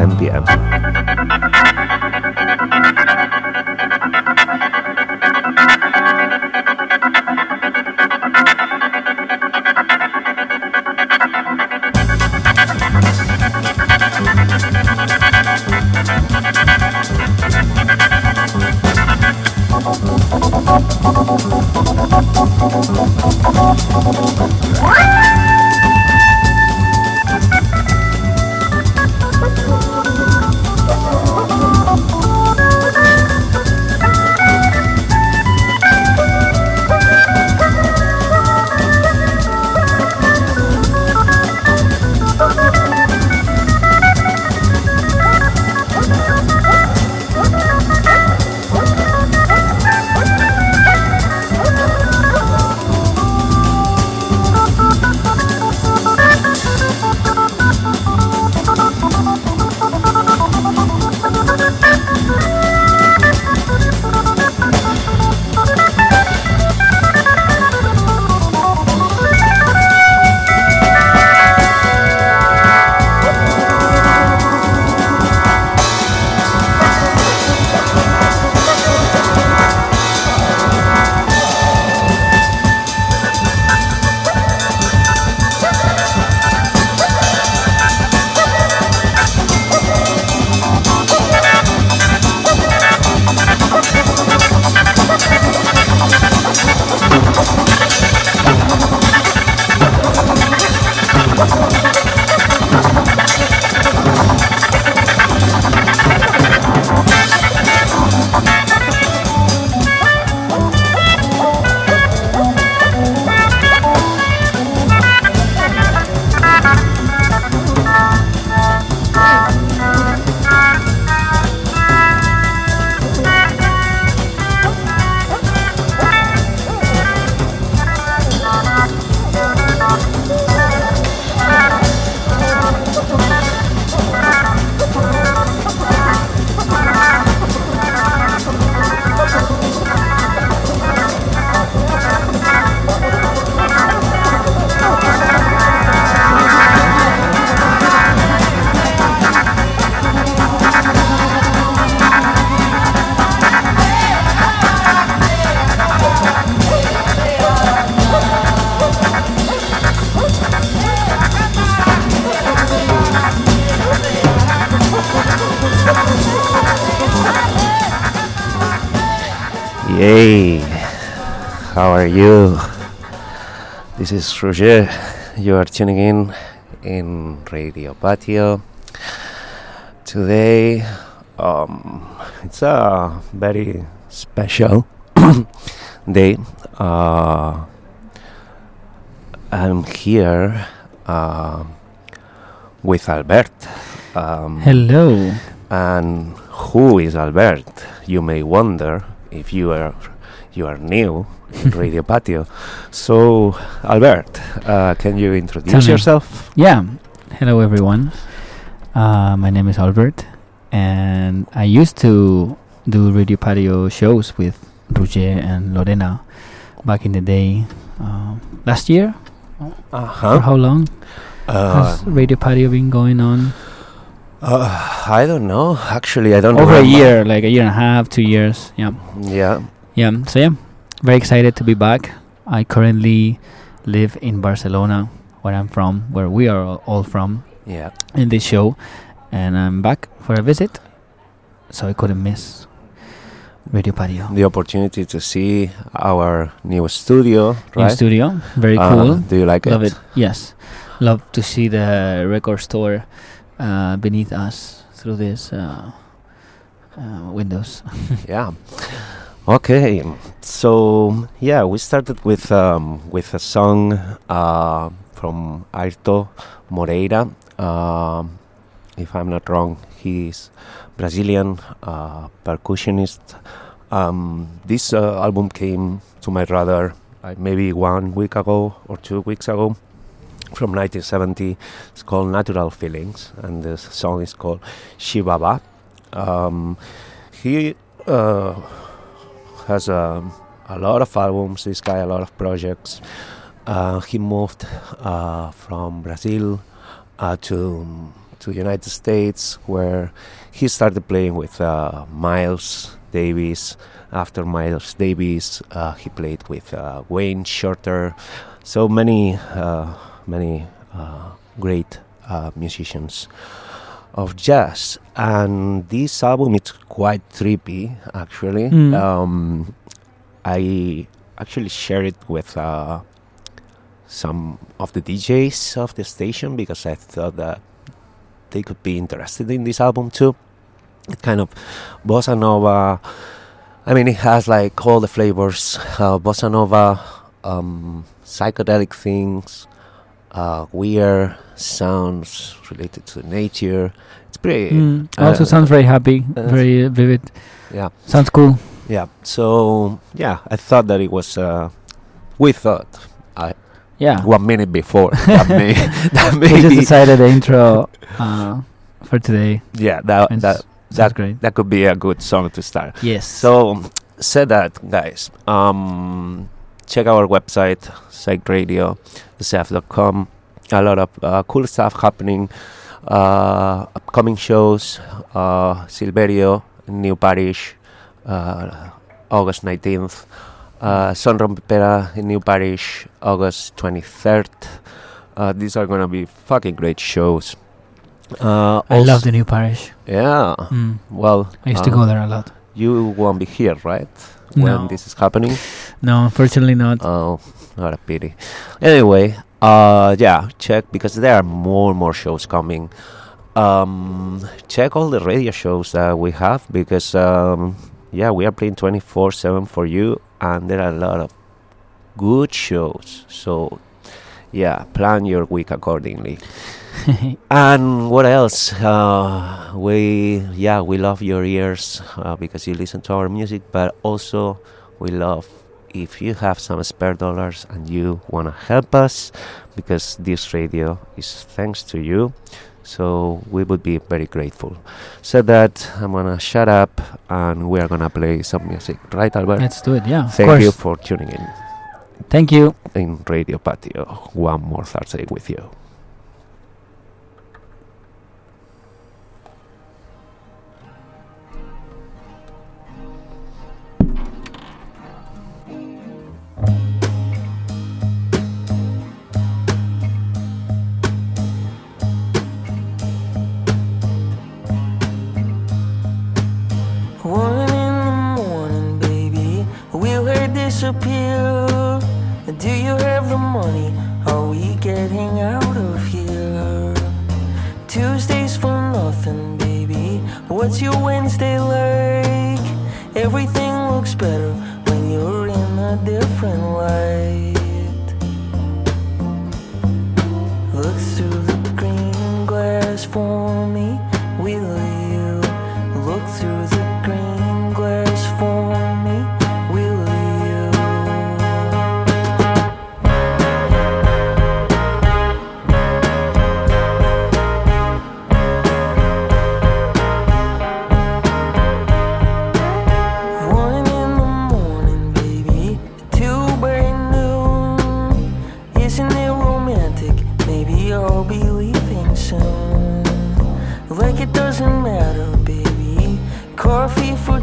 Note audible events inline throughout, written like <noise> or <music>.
8 to Yay! How are you? This is Roger. You are tuning in in Radio Patio. Today, um, it's a very special <coughs> day. Uh, I'm here uh, with Albert. Um, Hello. and who is Albert? You may wonder if you are you are new in <laughs> Radio Patio. So, Albert, uh, can you introduce yourself? Yeah. Hello, everyone. Uh, my name is Albert, and I used to do radio patio shows with Roger and Lorena back in the day. Um, last year? Uh For how long Uh, has radio patio been going on? Uh, I don't know. Actually, I don't know. Over a year, like a year and a half, two years. Yeah. Yeah. Yeah. So yeah, very excited to be back. I currently live in Barcelona, where I'm from, where we are all- from. Yeah. in this show, and I'm back for a visit, so I couldn't miss Radio Patio. The opportunity to see our new studio, New studio, very Uh, cool. Do you like Love it? Love it. Yes, love to see the record store uh, beneath us through these uh, uh, windows. <laughs> yeah. Okay, so yeah, we started with um, with a song uh, from Airto Moreira. Um, if I'm not wrong, he's Brazilian uh, percussionist. Um, this album came to my radar like maybe one week ago or two weeks ago from 1970. It's called Natural Feelings, and the song is called Xibaba. Um, he uh, has a, a lot of albums. This guy, a lot of projects. Uh, he moved uh, from Brazil uh, to to United States, where he started playing with uh, Miles Davis. After Miles Davis, uh, he played with Wayne Shorter. So many, many great musicians of jazz. And this album is quite trippy, actually. Mm. Um, I actually shared it with uh, some of the DJs of the station because I thought that they could be interested in this album too. It kind of bossa nova. I mean, it has like all the flavors: uh, bossa nova, um, psychedelic things, uh, weird sounds related to nature. It's pretty. Mm. uh, Also sounds very happy, uh, very vivid. yeah. Sounds cool. Yeah. So yeah, I thought that it was. Uh, we thought I. Yeah. one minute before <laughs> that may that we just decided the intro uh, for today. yeah that It's- that Sounds that great. that could be a good song to start. Yes. So said that guys, um, check our website Psych Radio, thesaf.com. A lot of uh, cool stuff happening. Uh, upcoming shows, uh, Silverio, New Parish, uh, August 19th. Uh, Son Rompepera in New Parish, August 23rd. Uh, these are gonna be fucking great shows. Uh, I love the new parish. Yeah. Mm. Well, I used to go there a lot. You won't be here, right? No. When this is happening. No, unfortunately not. Oh, what a pity. Anyway, uh, yeah, check because there are more and more shows coming. Um, check all the radio shows that we have because um, yeah, we are playing twenty four seven for you, and there are a lot of good shows. So yeah, plan your week accordingly. <laughs> And what else? Uh, we yeah we love your ears uh, because you listen to our music, but also we love if you have some spare dollars and you wanna help us because this radio is thanks to you. So we would be very grateful. So that I'm gonna shut up and we are gonna play some music, right, Albert? Let's do it. Yeah. Thank you for tuning in Thank you. in Radio Patio. One more Thursday with you. Disappear? Do you have the money? Are we getting out of here? Tuesdays for nothing, baby. What's your Wednesday like? Everything looks better when you're in a different light. Look through the green glass for me,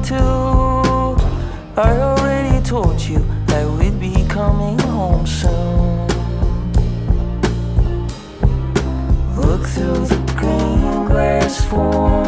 Coffee. I already told you I would be coming home soon. Look through the green glass for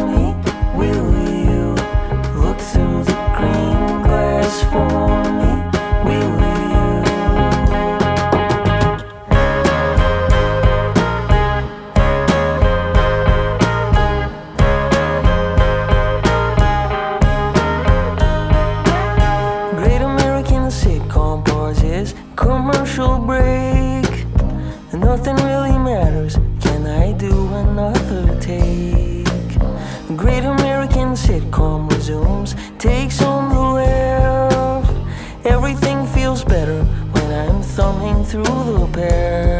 I'm through the past.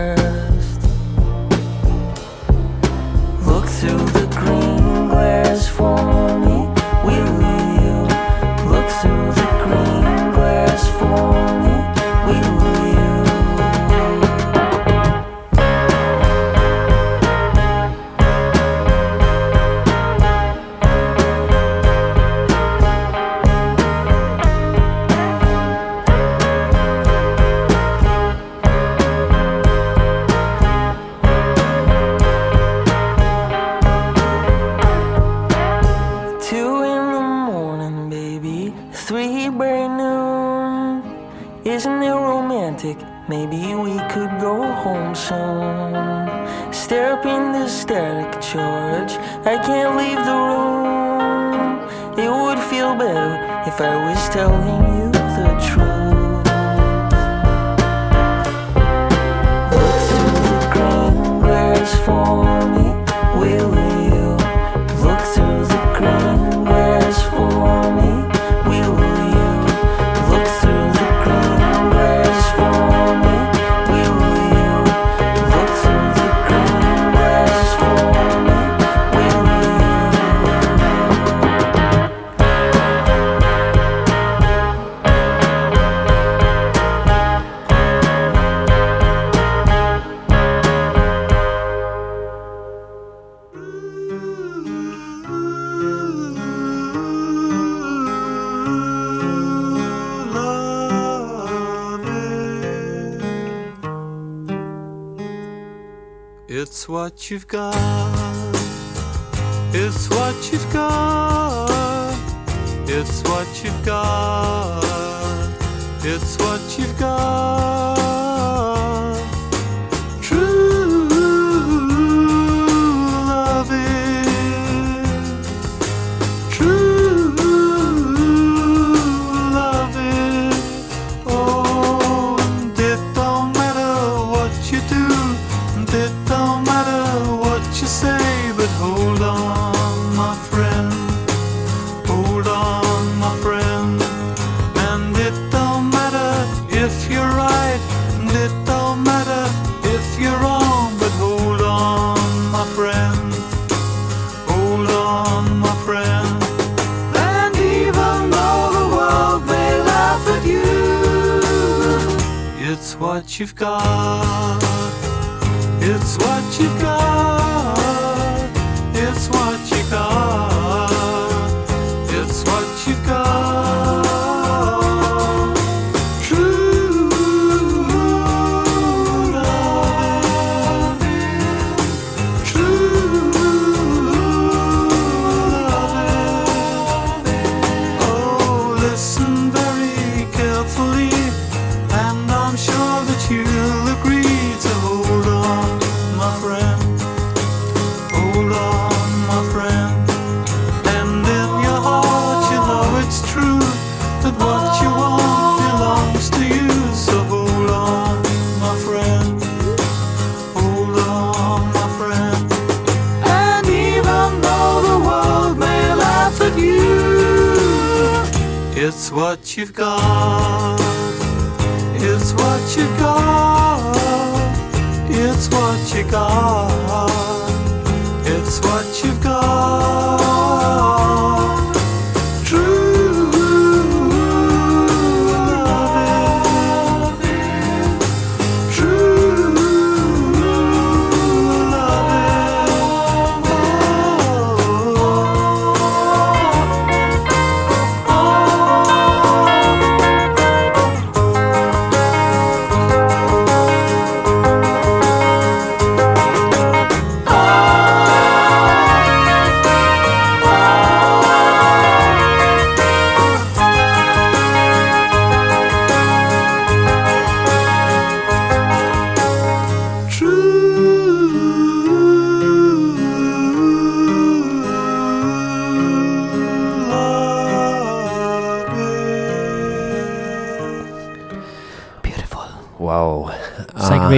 You've got.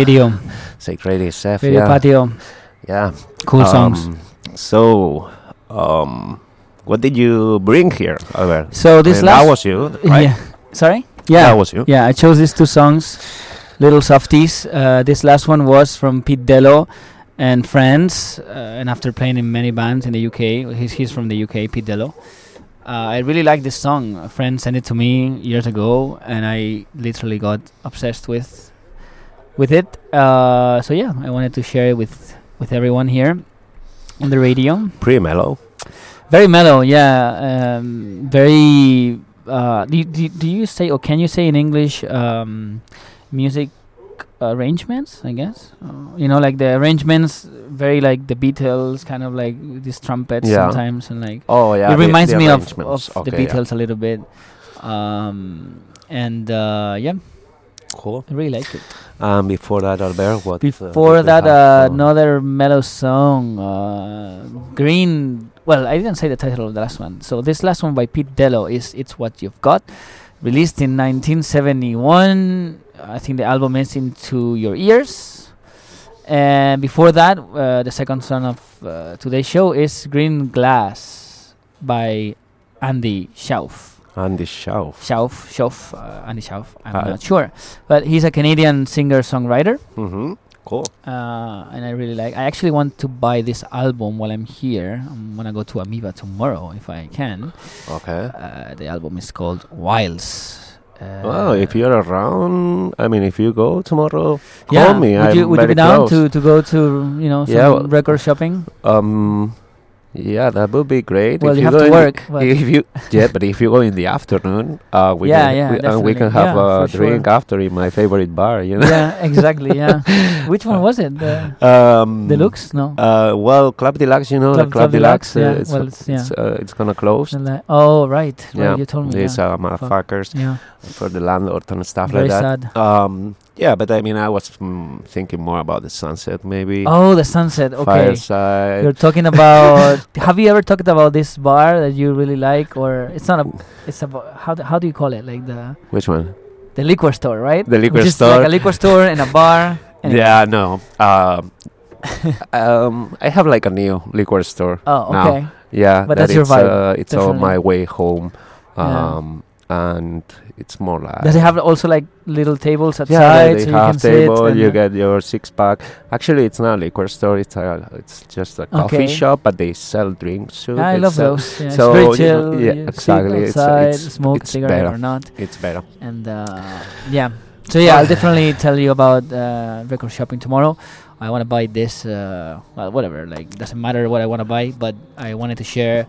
Radio. Psych Radio SF. Radio yeah. Patio. Yeah. Cool songs. Um, So, um, what did you bring here, Albert? So this And last that was you, <laughs> right? Yeah. Sorry? Yeah. That was you. Yeah, I chose these two songs, little softies. Uh, this last one was from Pete Dello and friends, uh, and after playing in many bands in the UK, he's he's from the UK, Pete Dello. Uh, I really like this song. A friend sent it to me years ago, and I literally got obsessed with with it. Uh, so yeah, I wanted to share it with with everyone here on the radio. Pretty mellow. Very mellow, yeah. Um, very. Uh, do, you- do, you- do you say or can you say in English um, music arrangements? I guess uh, you know, like the arrangements, very like the Beatles, kind of like these trumpets Yeah. sometimes, and like Oh, yeah. it the- reminds the me of, of the Okay, yeah. Beatles a little bit. Um, and uh, yeah, Cool. I really like it. Um, before that, Albert, what? uh, Before we that, uh, another mellow song, uh, Green. Well, I didn't say the title of the last one. So this last one by Pete Dello is "It's What You've Got," released in 1971. I think the album is "Into Your Ears." And before that, uh, the second song of uh, today's show is "Green Glass" by Andy Shauf. Andy Shelf. Shelf, Shelf, uh, Andy Shelf. I'm Uh, not sure, but he's a Canadian singer-songwriter Mm-hmm. Cool. uh, and I really like. I actually want to buy this album while I'm here. I'm gonna go to Amoeba tomorrow if I can. Okay. Uh, the album is called Wilds. Uh, Well, if you're around, I mean, if you go tomorrow, yeah, call me. would you would you be down close. to, to go to you know some Yeah, well- record shopping? Um, yeah, that would be great. Well, if you have to work, <laughs> but- If you, yeah, but if you go in the afternoon, uh, we Yeah, can, yeah, we, and we can definitely. have Yeah, a drink sure. after in my favorite bar. You know. yeah, exactly. Yeah. <laughs> Which one was it? The <laughs> Um, Deluxe? No. Uh, well, Club Deluxe, you know, Club- the Club, Club Deluxe. Deluxe, uh, it's, well, it's- it's, uh, it's gonna close. Oh right, yeah, You told me. these uh, motherfuckers yeah. for the landlord and stuff Very like that. sad. Um, yeah, but I mean, I was mm, thinking more about the sunset, maybe Oh, the sunset. Okay. fireside. You're talking about. <laughs> have you ever talked about this bar that you really like, or it's not a? It's about how do, how do you call it? Like the Which one? the liquor store, right? The liquor is store. like a liquor store and a bar. <laughs> Anyway. Yeah, no. Um, <laughs> um, I have like a new liquor store. Oh, now. okay. Yeah, But that that's your it's, vibe, Uh, it's on my way home, Yeah. And it's more like. Does it have also like little tables outside Yeah, they so you have can table. and, You get your six pack. Actually, it's not a liquor store. It's a, it's just a coffee Okay. shop, but they sell drinks too. I love those. Yeah, so, it's very chill. yeah, you exactly. Sit It's- outside, it's- smoke it's cigarette better. or not, It's better. and uh, yeah. So yeah, <laughs> I'll definitely tell you about uh, record shopping tomorrow. I want to buy this. Uh, well, whatever. Like, doesn't matter what I want to buy, but I wanted to share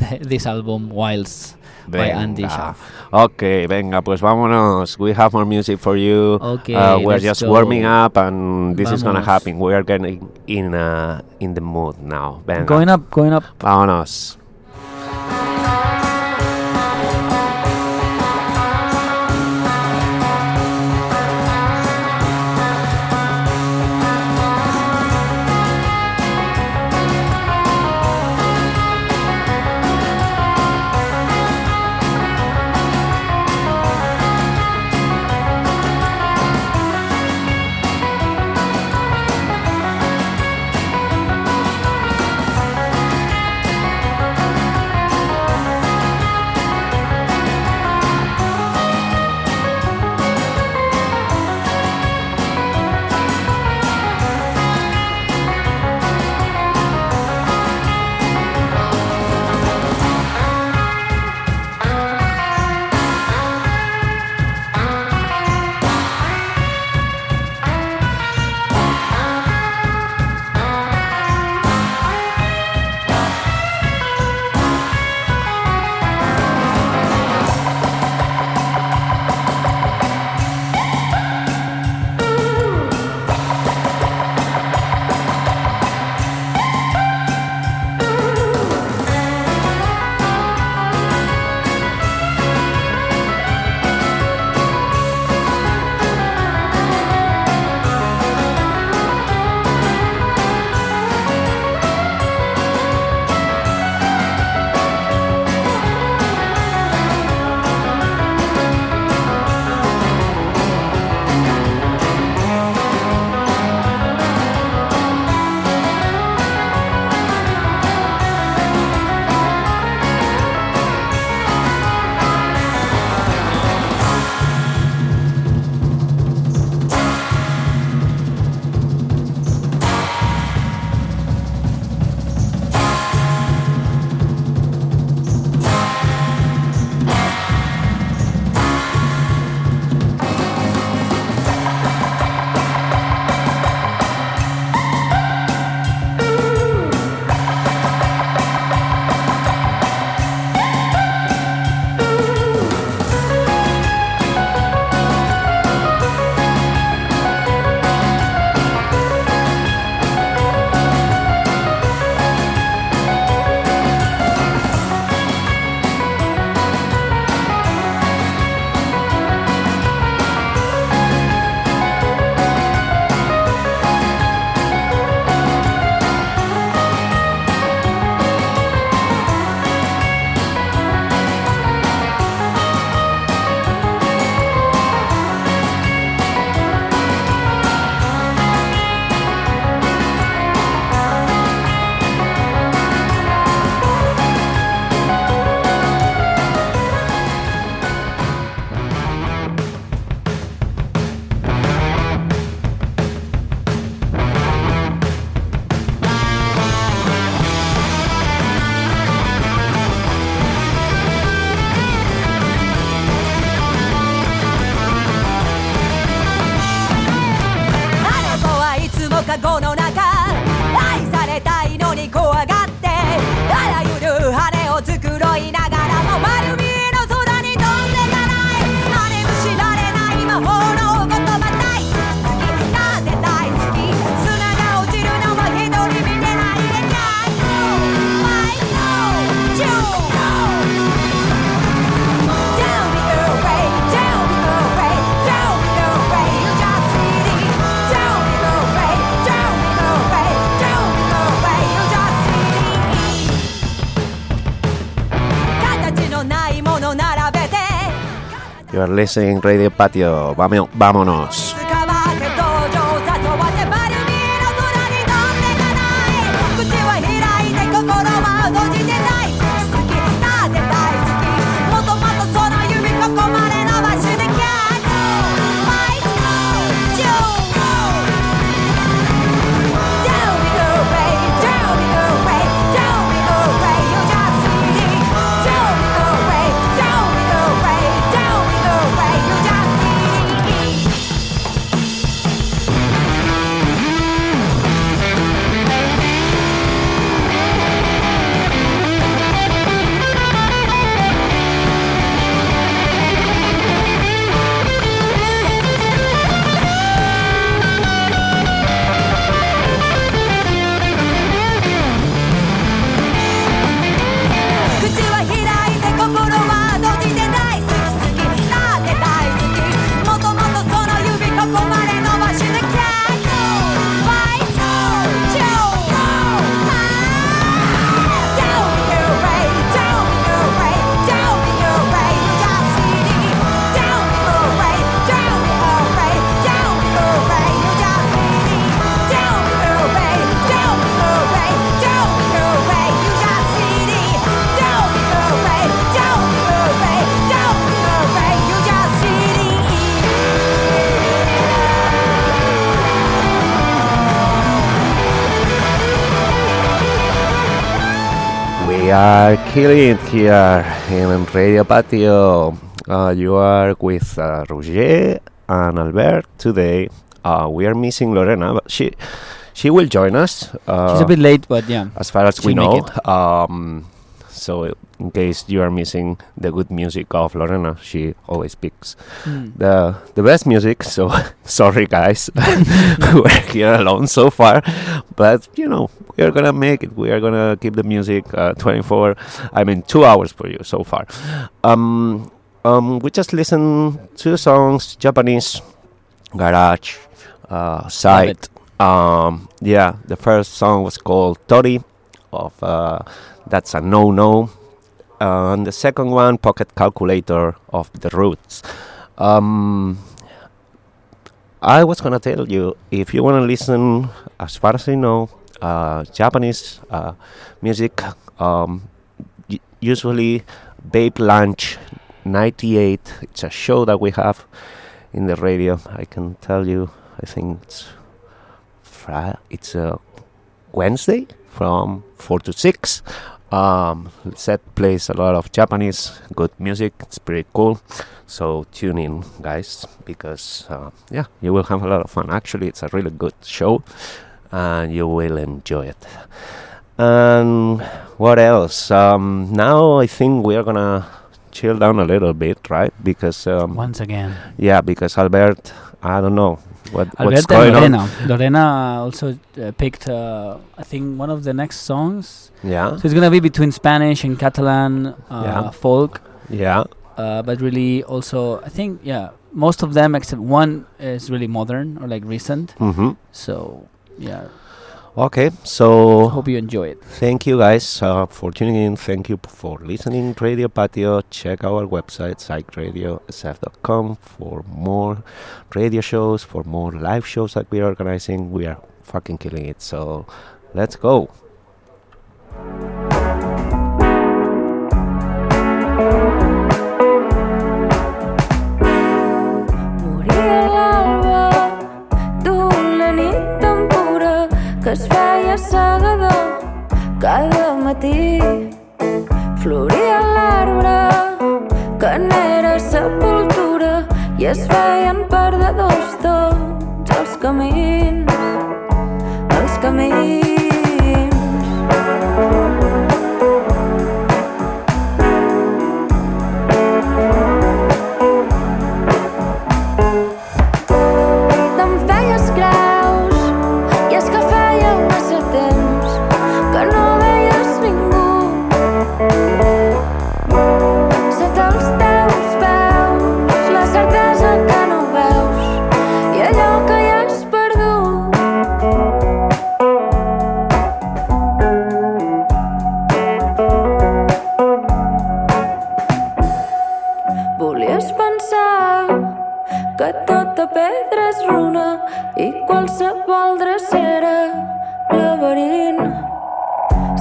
th- <laughs> this album, Wilds, by Andy Venga. Okay, venga, pues vámonos. We have more music for you. Okay, uh, we're just go. warming up, and this is gonna happen. We are getting in uh, in the mood now. Venga, Going up, going up. vámonos. Are listening Radio Patio. Vamo- vámonos. Are killing it here in Radio Patio. Uh, you are with uh, Roger and Albert today. Uh, we are missing Lorena, but she she will join us. Uh, She's a bit late, but yeah. as far as we know. Um, so in case you are missing the good music of Lorena, she always picks Mm. the the best music. So <laughs> sorry, guys, <laughs> we're here alone so far, but you know we are gonna make it. We are gonna keep the music uh, 24. I mean, two hours for you so far. Um, um, we just listened to songs, Japanese, garage, uh, side. Um, yeah, the first song was called Tori of uh, That's a No No. Uh, and the second one, Pocket Calculator of The Roots. Um, I was gonna tell you if you wanna listen, as far as I know, uh, Japanese uh, music, um, usually Babe Lunch 98. It's a show that we have in the radio. I can tell you, I think it's Friday. It's a Wednesday from four to six. Um, set plays a lot of Japanese good music. It's pretty cool. So tune in, guys, because uh, yeah, you will have a lot of fun. Actually, it's a really good show, and you will enjoy it. And what else? Um, now I think we are gonna chill down a little bit, right? Because um, Once again. yeah, because Albert, I don't know what what's Albert going and on. Lorena. Lorena also uh, picked, uh, I think, one of the next songs. Yeah, So it's gonna be between Spanish and Catalan uh, Yeah. folk, yeah, uh, but really also I think yeah, most of them except one is really modern or like recent. mm-hmm. So yeah, Okay, so hope you enjoy it. thank you guys uh, for tuning in. Thank you for listening. Radio Patio. Check our website, psychradiosf.com, for more radio shows, for more live shows that we are organizing. We are fucking killing it. So let's go. Es feia segador cada matí. Floria l'arbre que n'era sepultura i es feien perdedors tots els camins, els camins.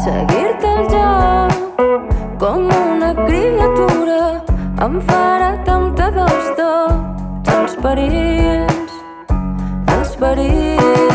Seguir-te el joc com una criatura em farà tanta tots els perills, els perills.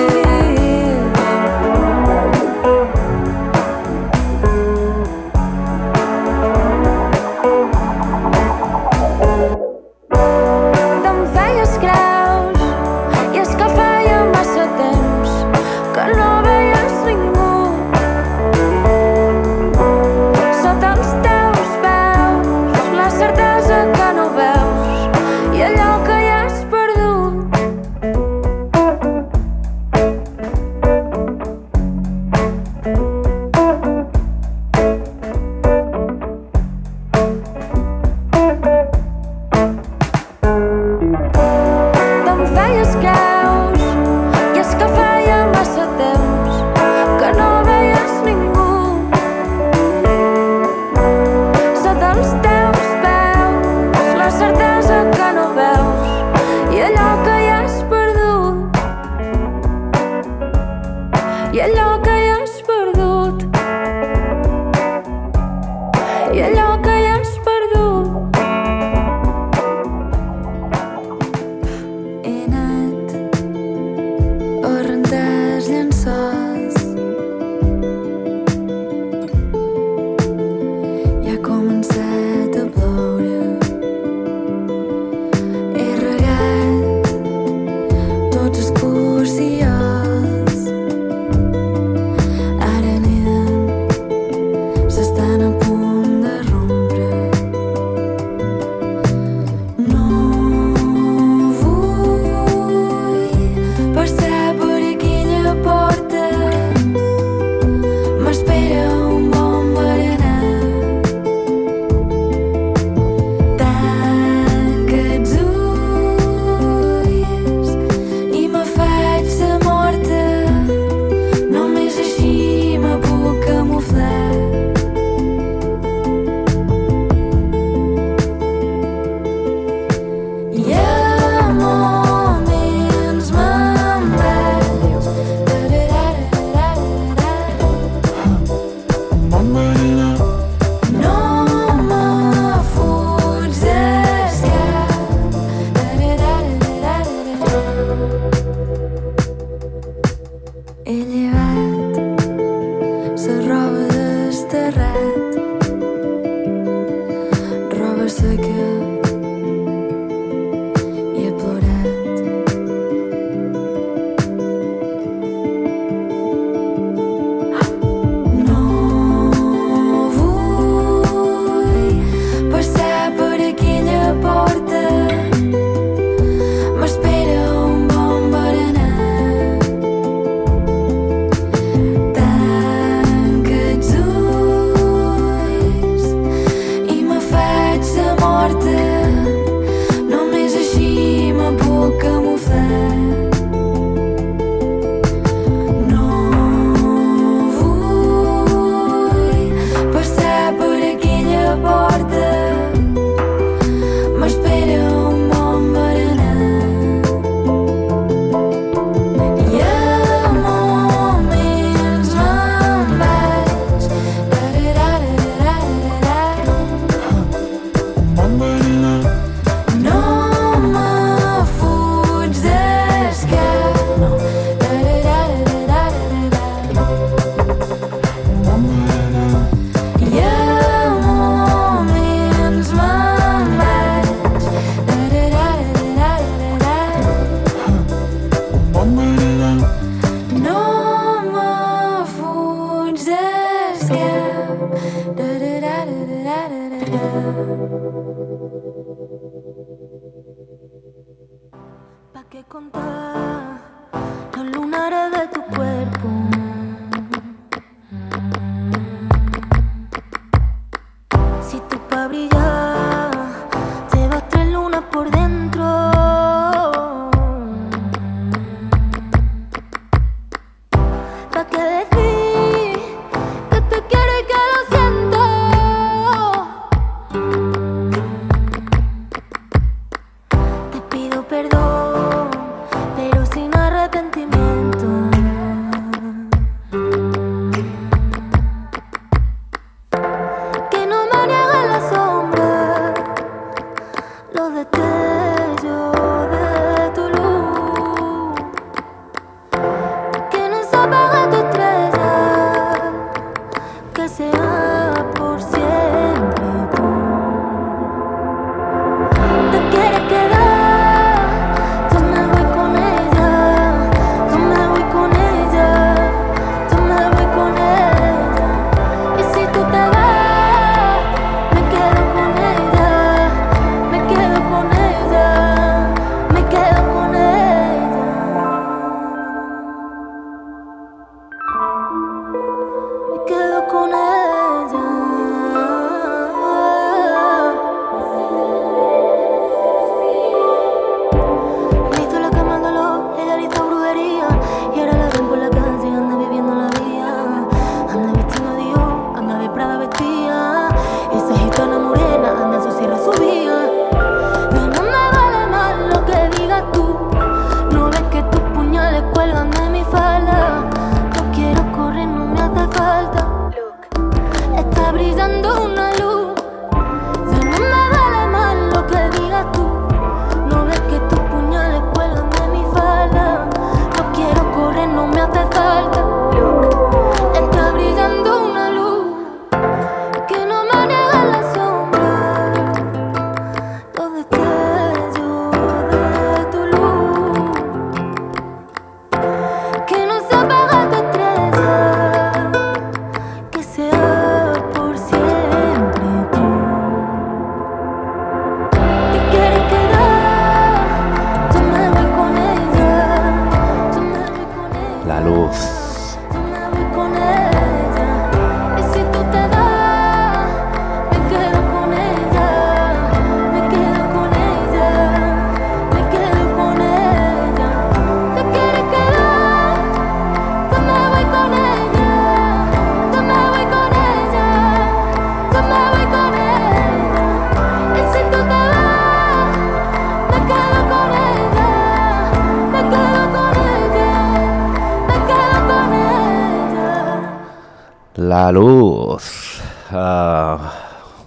La Luz. Uh,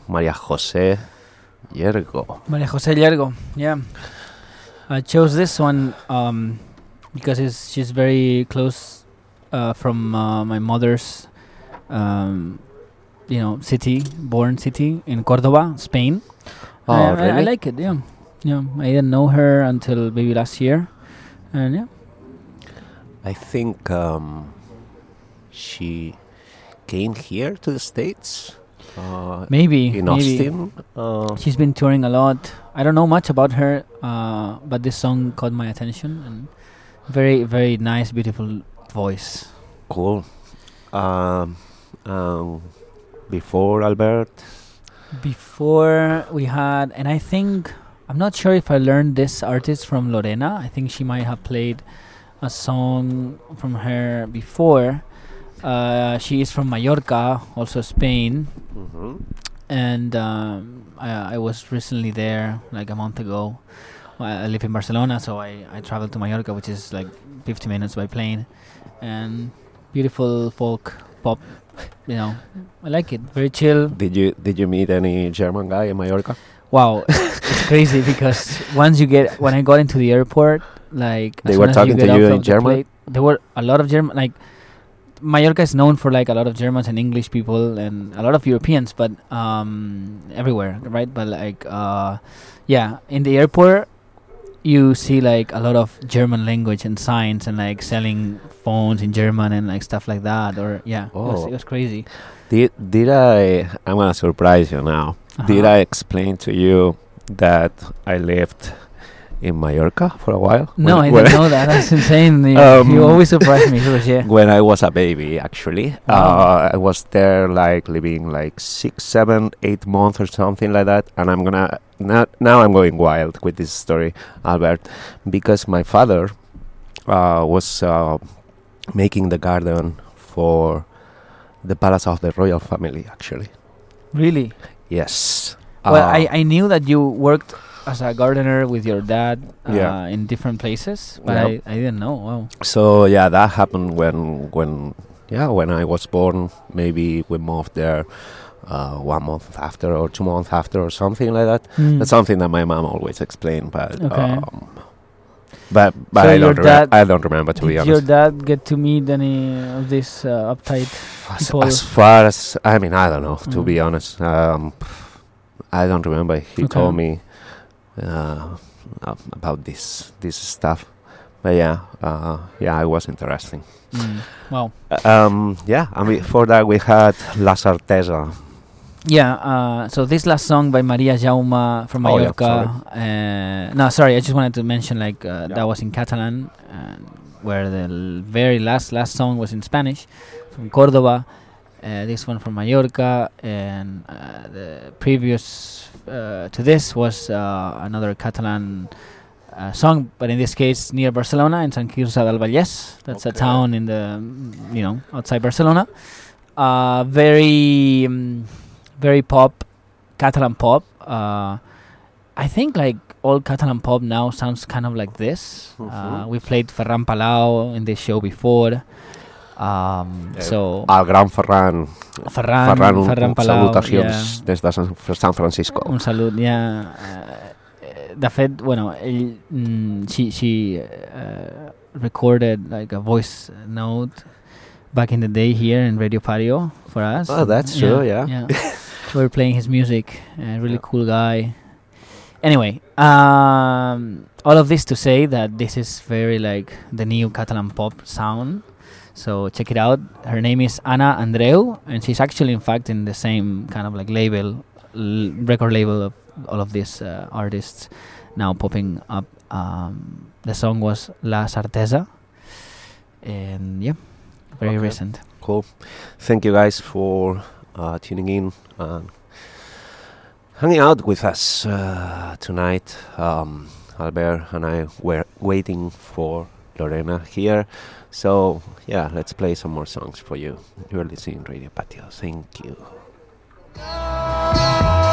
Maria Jose Llergo. Maria Jose Llergo. Yeah. I chose this one um, because it's, she's very close uh, from uh, my mother's, um, you know, city, born city in Cordoba, Spain. Oh, I, I- I like it. Yeah, yeah. I didn't know her until maybe last year, and yeah, I think um, she came here to the States. Uh, maybe in maybe. Austin. Uh, She's been touring a lot. I don't know much about her, uh, but this song caught my attention and very, very nice, beautiful voice. cool. Um, um, before Albert, Before we had, and I think I'm not sure if I learned this artist from Lorena. I think she might have played a song from her before. Uh, she is from Mallorca, also Spain, Mhm. and um, I, I was recently there like a month ago. I I live in Barcelona, so I, I traveled to Mallorca, which is like 50 minutes by plane, and beautiful folk pop. You know, I like it. Very chill. did you did you meet any German guy in Mallorca? Wow, <laughs> it's crazy because once you get when I got into the airport, like They were talking to you in of the German? there were a lot of German like. Mallorca is known for like a lot of Germans and English people and a lot of Europeans, but um, everywhere, right? But like, uh, yeah, in the airport, you see like a lot of German language and signs and like selling phones in German and like stuff like that. Or yeah, it, was, Oh. it was crazy. Did did I? I'm gonna surprise you now. Did Uh-huh. I explain to you that I lived in Mallorca for a while? No, When- I when didn't know that. That's insane. <laughs> You, Um, you always surprise me, Roger. when I was a baby, actually. Wow. Uh, I was there like living like six, seven, eight months or something like that. And I'm gonna now, now I'm going wild with this story, Albert, because my father uh, was uh, making the garden for the palace of the royal family, actually. Really? Yes. Well, Uh, I, I knew that you worked as a gardener with your dad uh, Yeah. in different places, but Yeah. I, I didn't know. Wow. So yeah, that happened when when yeah when I was born. Maybe we moved there uh, one month after or two months after or something like that. Hmm. That's something that my mom always explained, but Okay. um, but but So I don't dad- I don't remember to be Did your honest. dad get to meet any of these uh, uptight As, people? as far as I mean, I don't know. To Mm. be honest, um, I don't remember. He Okay. told me uh, uh, about this this stuff. But yeah, uh, yeah, it was interesting. Mm. Wow. Um, yeah, and before that we had La Sartesa. Yeah, uh, so this last song by Maria Jaume from Oh, yeah, Mallorca. uh, no, sorry, I just wanted to mention like uh, Yeah. that was in Catalan, uh, where the very last last song was in Spanish from Cordoba. Uh, this one from Mallorca, and uh, the previous uh, to this was uh, another Catalan uh, song, but in this case near Barcelona in Sant Quirze del Vallès. That's a town in the mm, you know outside Barcelona. Uh, very um, very pop, Catalan pop. Uh, I think like all Catalan pop now sounds kind of like this. Uh, Mhm. we played Ferran Palau in this show before. Um, Eh, so Al gran Ferran, Ferran, Ferran, un, Ferran Palau, salutacions des de San, San Francisco. Un salut, ja. eh, de fet, bueno, ell, mm, she, she uh, recorded like a voice note back in the day here in Radio Patio for us. Oh, that's true, yeah. yeah. <laughs> we were playing his music. A really cool guy. Anyway, um, all of this to say that this is very like the new Catalan pop sound. So check it out. Her name is Ana Andreu, and she's actually, in fact, in the same kind of like label, l- record label of all of these uh, artists now popping up. Um, the song was La Sartesa, and yeah, very Okay. recent. Cool. Thank you guys for uh, tuning in and hanging out with us uh, tonight. Um, Albert and I were waiting for Lorena here. So, yeah, let's play some more songs for you. You're listening Radio Patio. Thank you. Oh.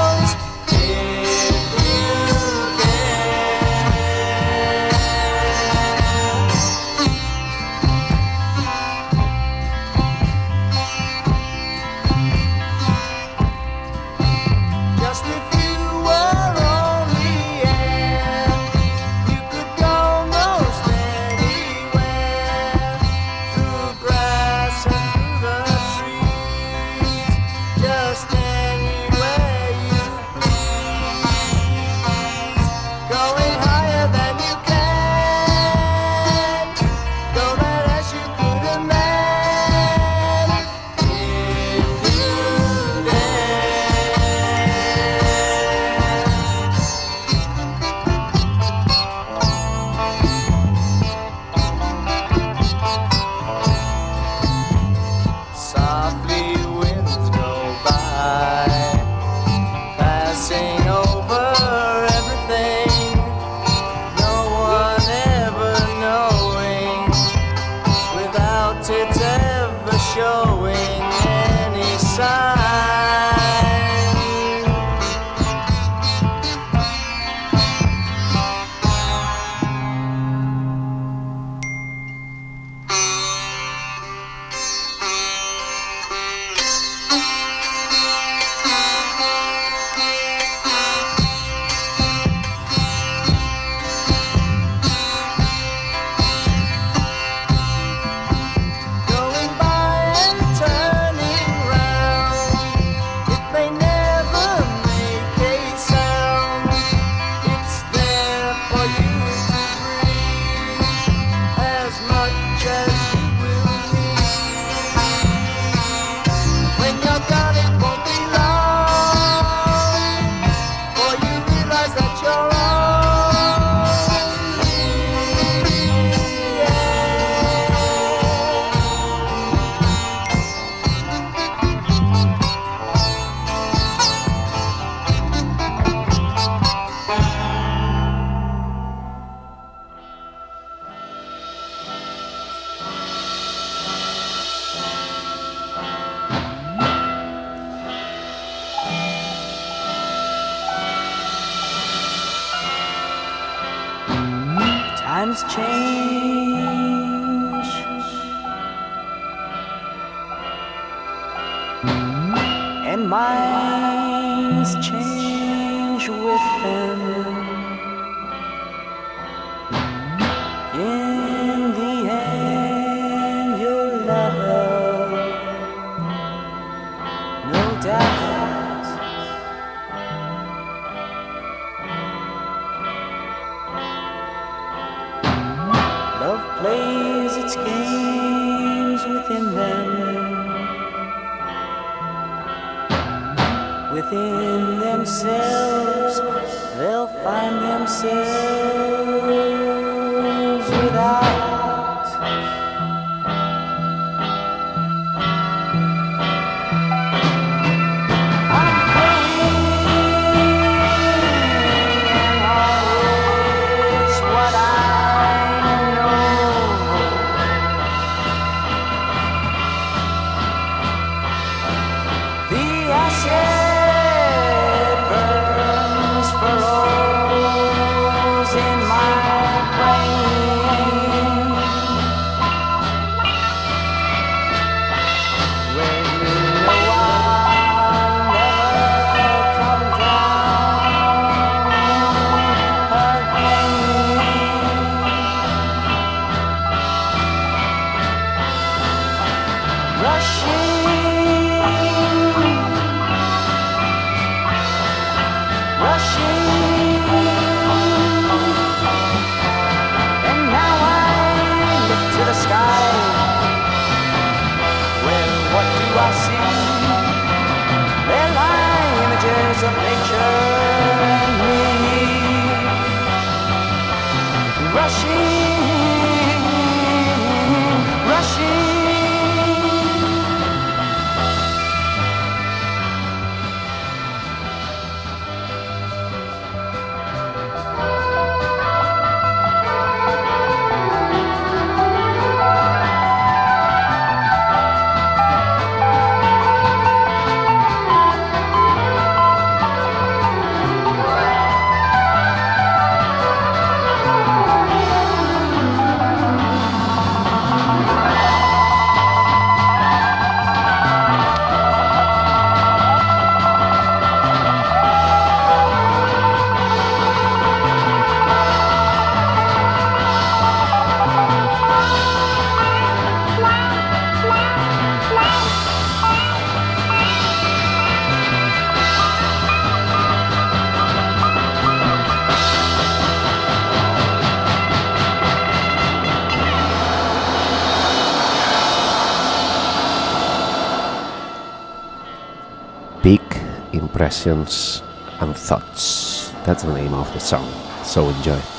Impressions and Thoughts. That's the name of the song. So enjoy.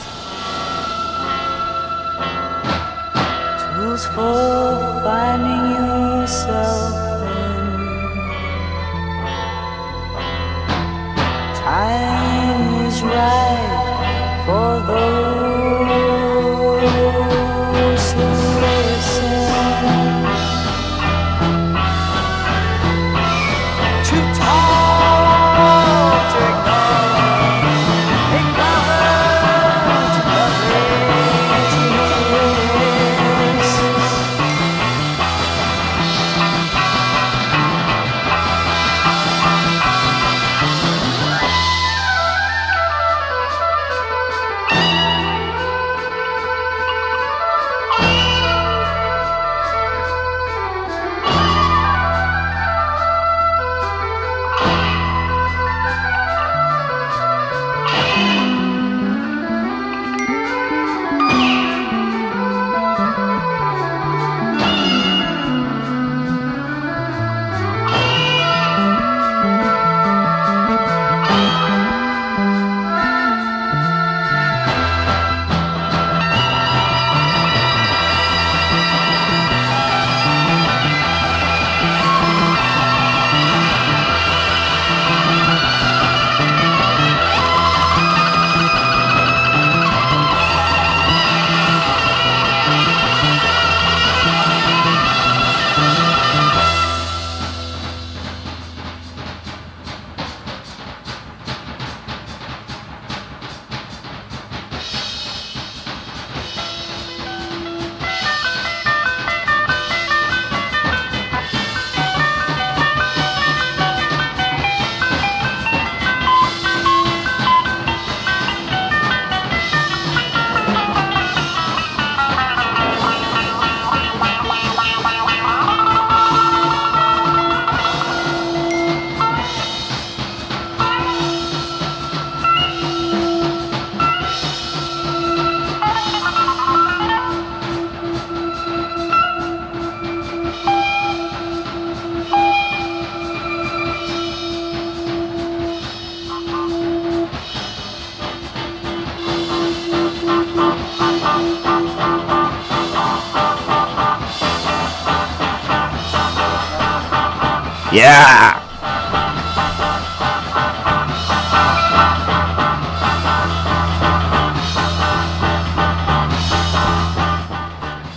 Yeah.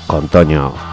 Con Toño.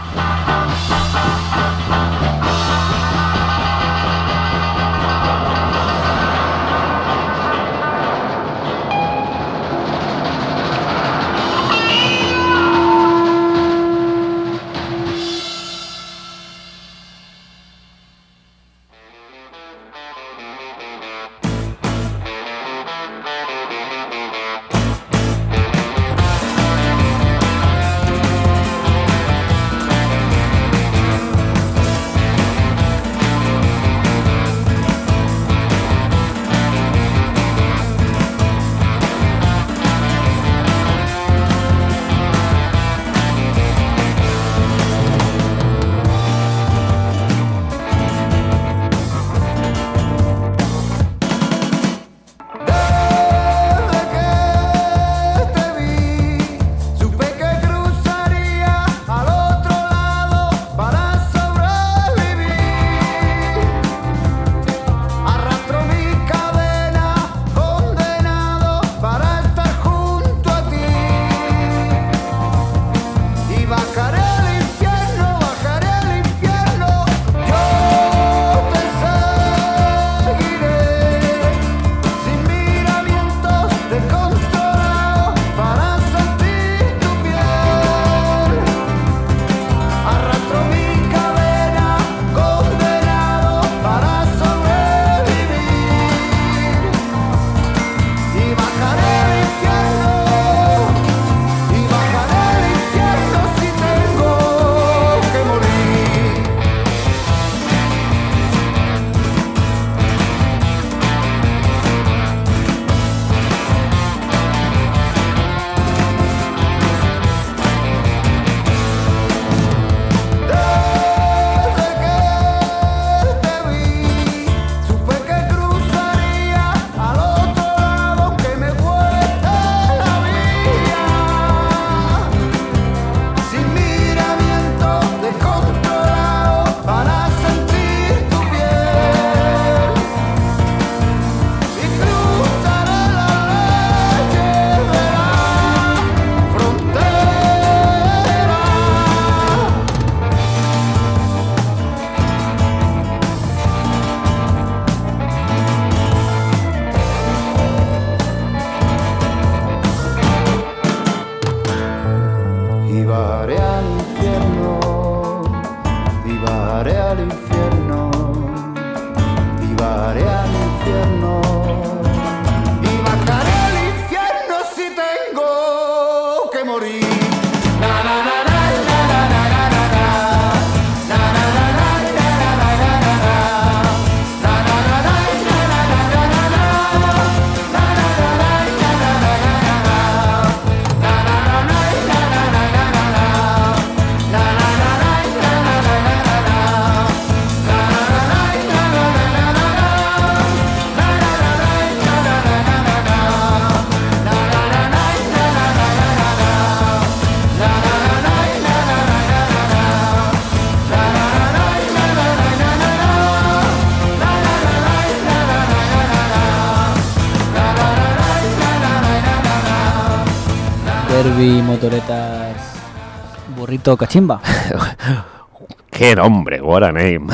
Burrito, cachimba. <laughs> Qué nombre, what a name.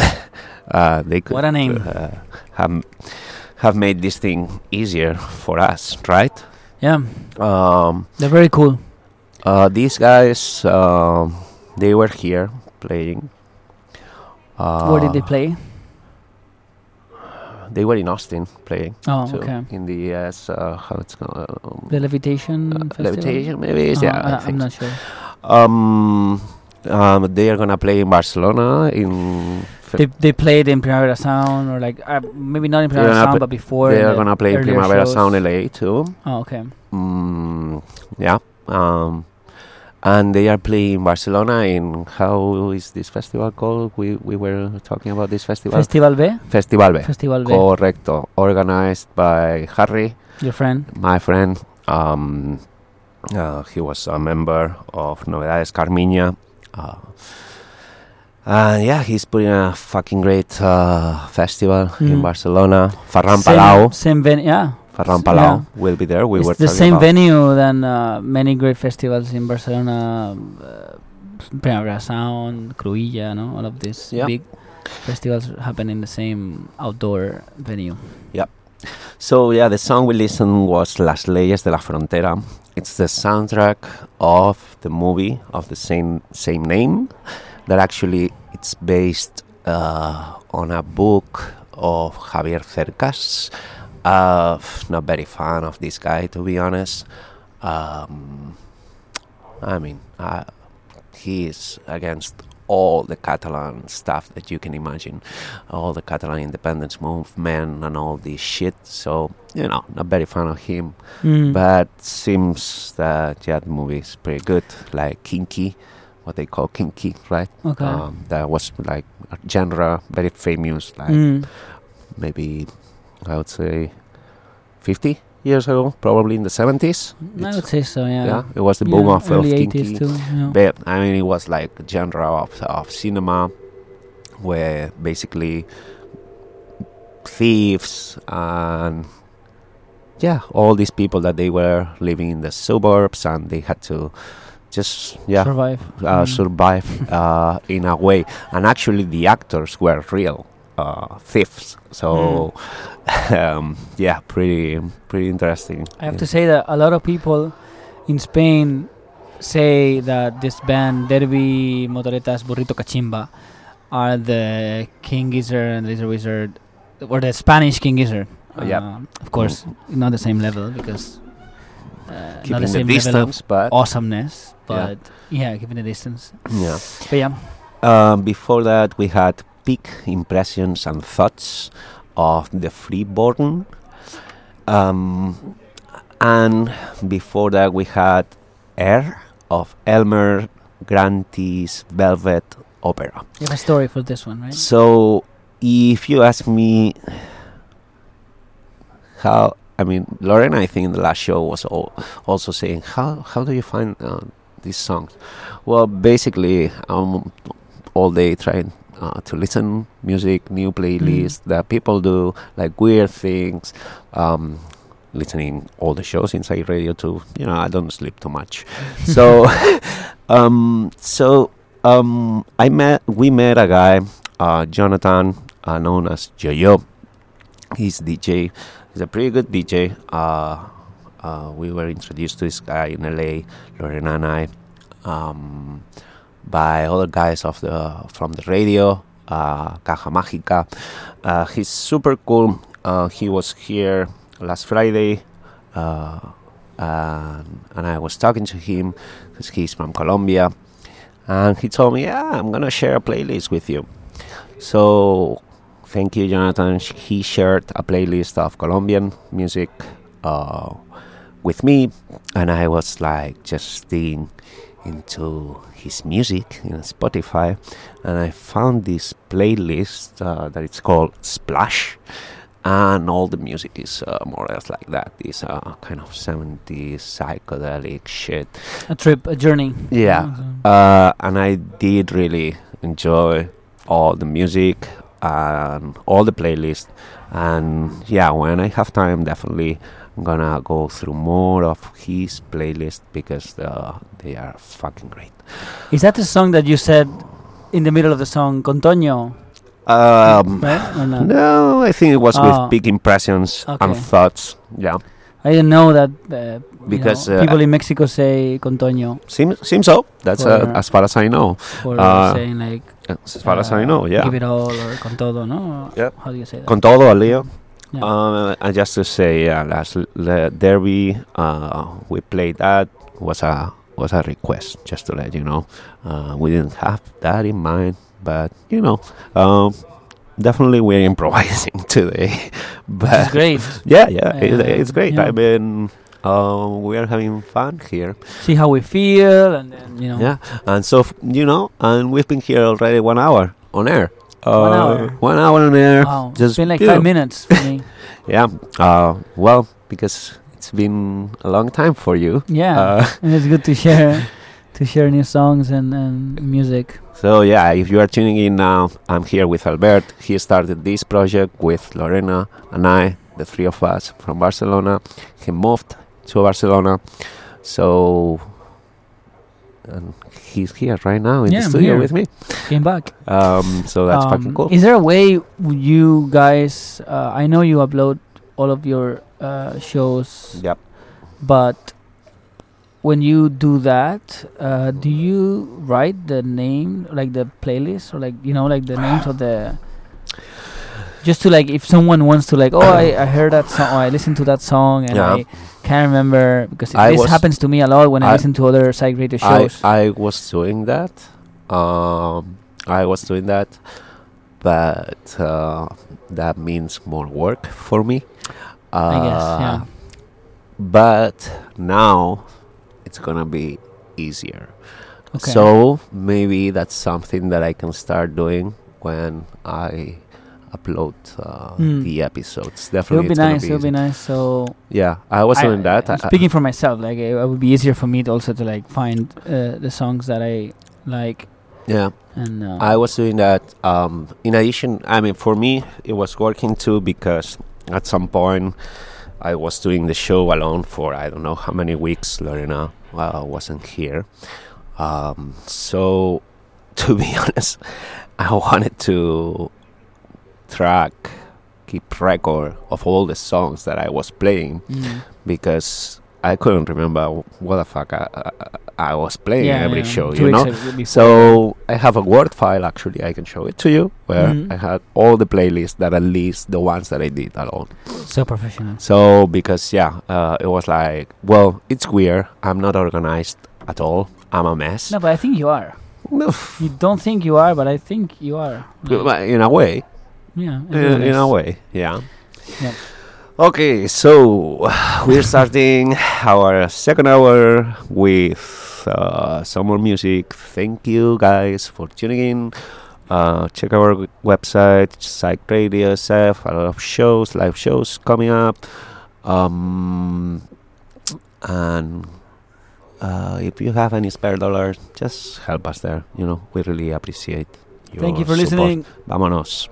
Uh, they could, What a name. Uh, have, have made this thing easier for us, right? Yeah, Um, they're very cool. uh, these guys, um, they were here playing. Uh, Where did they play? They were in Austin playing. Oh, so okay. In the US, uh, how it's called? Um, The Levitation uh, Festival? Levitation, maybe. Oh, yeah, I, I I'm not sure. Um, um, they are gonna play in Barcelona in. They, they played in Primavera Sound or like uh, maybe not in Primavera Sound pl- but before. they are gonna play in Primavera shows. Sound LA too. Oh, okay. Mm, yeah. Um, and they are playing in Barcelona in how is this festival called? We we were talking about this festival. Festival B. Festival B. Festival B. Correcto. Organized by Harry, Your friend. my friend. Um, uh, he was a member of Novedades Carminha. Uh, And yeah, he's putting a fucking great uh, festival in Mm. Barcelona. Ferran Palau. Same venue. Yeah. Ferran Palau yeah. will be there. We were the same venue than uh, many great festivals in Barcelona. Uh, Primavera Sound, Cruilla, no, all of these Yeah. big festivals happen in the same outdoor venue. Yeah. So yeah, the song we listened was Las Leyes de la Frontera. It's the soundtrack of the movie of the same same name. That actually it's based uh, on a book of Javier Cercas. Uh, not very fan of this guy to be honest. Um, I mean, uh, he is against all the Catalan stuff that you can imagine, all the Catalan independence movement and all this shit. So you know, not very fan of him, Mm. but seems that yeah, the movie is pretty good. Like Quinqui, what they call Quinqui, right? okay. Um, that was like a genre very famous, like Mm. maybe I would say fifty years ago, probably in the seventies. I would say so. Yeah. Yeah, it was the boom Yeah, of, of early Quinqui. 80s too. Yeah. But I mean, it was like a genre of, of cinema where basically thieves and yeah, all these people that they were living in the suburbs and they had to just yeah Survive. uh, Mm. survive <laughs> uh, in a way. And actually, the actors were real uh, thieves. So <laughs> um, yeah, pretty pretty interesting. I have to say that a lot of people in Spain say that this band Derby Motoreta's Burrito Kachimba are the King Gizzard and Lizard Wizard or the Spanish King Gizzard. Oh, yeah. Um, of course, not the same level because uh, not Keeping the the same level distance, of but awesomeness. Yeah. But yeah, keeping the distance. yeah. But yeah, Um, before that, we had peak impressions and thoughts of the Freeborne. Um, and before that, we had Air of Elmer Gantry's Velvet Opera. you have a story for this one, right? So, if you ask me how, I mean, Lorena, I think in the last show was al- also saying, how how do you find uh, these songs? Well, basically, I'm all day trying uh, to listen music, new playlists that people do, like weird things. Um, listening all the shows inside radio too. You know, I don't sleep too much, <laughs> so <laughs> um, so um, I met we met a guy, uh, Jonathan, uh, known as Yo-Yo. He's DJ. He's a pretty good DJ. Uh, uh, we were introduced to this guy in LA, Lorena and I, um, by other guys of the from the radio, uh, Caja Mágica. Uh, he's super cool. Uh, he was here last Friday, uh, and, and I was talking to him because he's from Colombia, and he told me, "Yeah, I'm gonna share a playlist with you." So, thank you, Jonathan. He shared a playlist of Colombian music uh, with me, and I was like just into his music in Spotify, and I found this playlist uh, that it's called Splash, and all the music is uh, more or less like that. This uh, kind of 70s psychedelic shit. A trip, a journey. Yeah. Uh, and I did really enjoy all the music and all the playlist. And yeah, when I have time, definitely I'm gonna go through more of his playlist because uh, they are fucking great. Is that the song that you said in the middle of the song, Contoño? Um, right? Not? no, I think it was Oh. with big impressions and thoughts. Yeah, I didn't know that uh, Because, you know, uh, people in Mexico say Contoño seems seems so. That's uh, as far as I know. for Uh, saying like As far as I uh, know, yeah. give it all or con todo, no? Yep. How do you say that? Con todo, Leo. Yeah. Uh, and just to say, yeah, last the derby, uh, we played that was a was a request, just to let you know. Uh, we didn't have that in mind, but you know, um, definitely we're <laughs> improvising today. <laughs> But is great. <laughs> yeah, yeah, it, it's great. yeah. I mean, uh, we are having fun here. See how we feel, and then you know. Yeah, and so f- you know, and we've been here already one hour on air. Uh, One hour? One hour on air. Wow, it's just been like know. five minutes for me. Yeah. Uh, well, because it's been a long time for you. Yeah, Uh, <laughs> and it's good to share <laughs> to share new songs and, and music. So yeah, if you are tuning in now, I'm here with Albert. He started this project with Lorena and I, the three of us from Barcelona. He moved to Barcelona, so and he's here right now in Yeah, the I'm studio here. with me. Came back. Um, so that's Um, fucking cool. Is there a way you guys? Uh, I know you upload all of your uh, shows, Yep. but when you do that, uh, do you write the name, like the playlist, or like you know, like the names of the? Just to like, if someone wants to like, oh, I, I heard that song, I listened to that song, and Yeah. I can't remember because I this happens to me a lot when I, I- listen to other psych radio I, shows. I was doing that. Um, I was doing that, but uh, that means more work for me. Uh, I guess, yeah. But now it's gonna be easier. Okay. So maybe that's something that I can start doing when I upload uh, Mm. the episodes. Definitely, it would be nice. It would be nice. So Yeah, I was doing that. I- I- speaking for myself, like it, it would be easier for me to also to like find uh, the songs that I like yeah. and uh, I was doing that. Um, in addition, I mean, for me, it was working too because at some point I was doing the show alone for I don't know how many weeks. Lorena uh, wasn't here, um, so <laughs> to be honest, I wanted to track, keep record of all the songs that I was playing mm, because I couldn't remember what the fuck I, I, I was playing yeah, every yeah, show. two You know. weeks ag- before. So I have a Word file actually. I can show it to you where Mhm. I had all the playlists that at least the ones that I did alone. so professional. So because yeah, uh, it was like well, it's weird. I'm not organized at all. I'm a mess. No, but I think you are. No, <laughs> You don't think you are, but I think you are. Like, in a way, yeah, in, in a way, yeah. Yeah. Okay, so we're starting our second hour with uh, some more music. Thank you guys for tuning in. Uh, check our website, Psych Radio SF. A lot of shows, live shows coming up. Um, and uh, if you have any spare dollars, just help us there. You know, we really appreciate. Your Thank you for support. listening. Vámonos.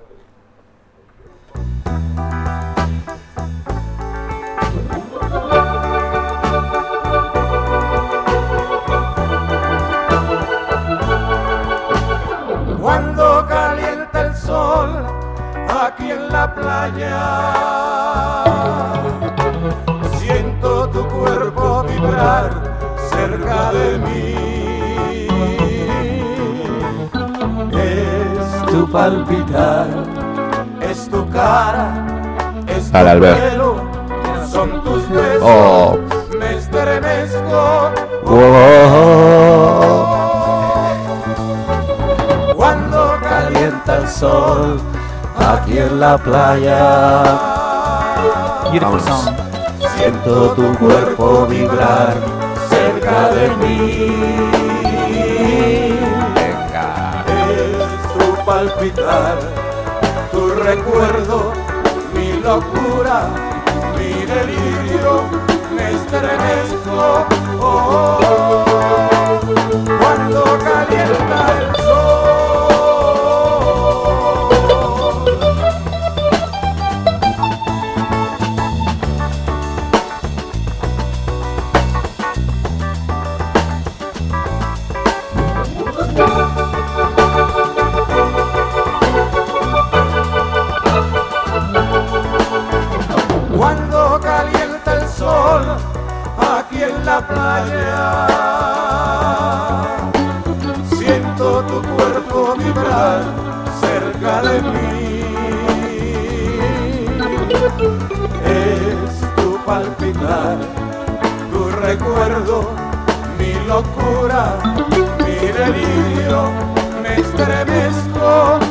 Cuando calienta el sol aquí en la playa, siento tu cuerpo vibrar cerca de mí. Es tu palpitar, es tu cara, es tu pelo, son tus besos, Oh. me estremezco. Cuando calienta el sol aquí en la playa, Beautiful Vámonos. song. siento tu cuerpo vibrar cerca de mí. Venga. Es tu palpitar, recuerdo, mi locura, mi delirio, me estremezco. oh, cuando la playa, siento tu cuerpo vibrar cerca de mí. Es tu palpitar, tu recuerdo, mi locura, mi delirio, me estremezco.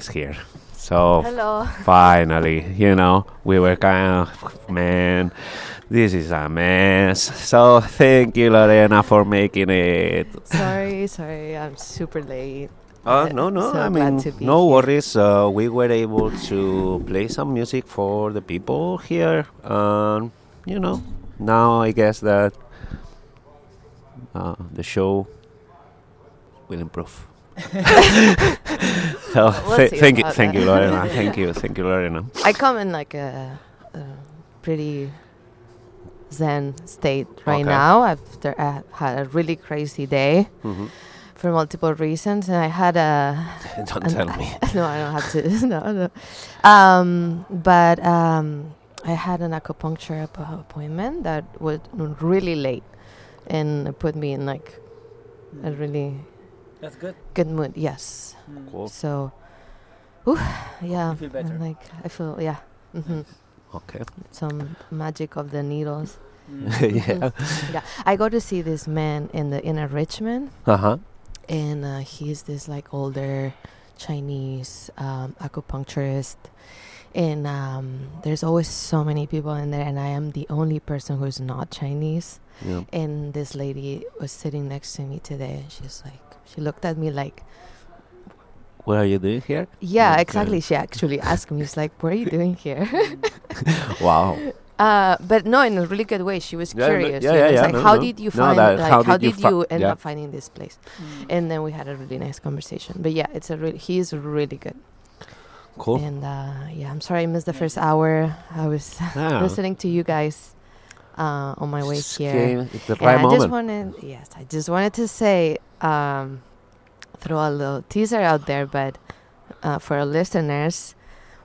Is here. So Hello. <laughs> finally, you know, we were kind of, man, this is a mess. So thank you, Lorena, for making it. Sorry, sorry, I'm super late. Oh Uh, no no! so I mean, no worries. Uh, we were able to play some music for the people here. Um, you know, now I guess that uh, the show will improve. So <laughs> We'll th- thank you, thank you, Lorena. <laughs> thank you, thank you, Lorena. I come in like a, a pretty zen state right Okay. now after I had a really crazy day hmm for multiple reasons, and I had a <laughs> Don't tell me. no, I don't have to. no, no. Um, but um, I had an acupuncture app- appointment that was really late, and it put me in like a really That's good. good mood. Yes. Cool. So, whew, yeah. feel better. I'm Like I feel, yeah. hmm Okay. Some magic of the needles. <laughs> yeah. <laughs> Yeah, I go to see this man in the inner Richmond, Uh huh. and uh, he's this like older Chinese um, acupuncturist. And um, there's always so many people in there, and I am the only person who's not Chinese. Yeah. And this lady was sitting next to me today, and she's like, she looked at me like, What are you doing here? yeah, Okay. exactly. She actually <laughs> asked me, she's like, what are you doing here? <laughs> Wow. Uh, but no, in a really good way. She was Yeah, no- curious. yeah, you yeah, it's yeah, like, no, how no. did you find? that- like, how how, did you did fi- you end yeah. up finding this place? And then we had a really nice conversation. But yeah, it's a really he's really good. Cool. And uh, yeah, I'm sorry I missed the first hour. I was <laughs> Yeah. listening to you guys uh, on my way Just here. came at the And right I moment. just wanted, yes, I just wanted to say, um, throw a little teaser out there, but uh, for our listeners,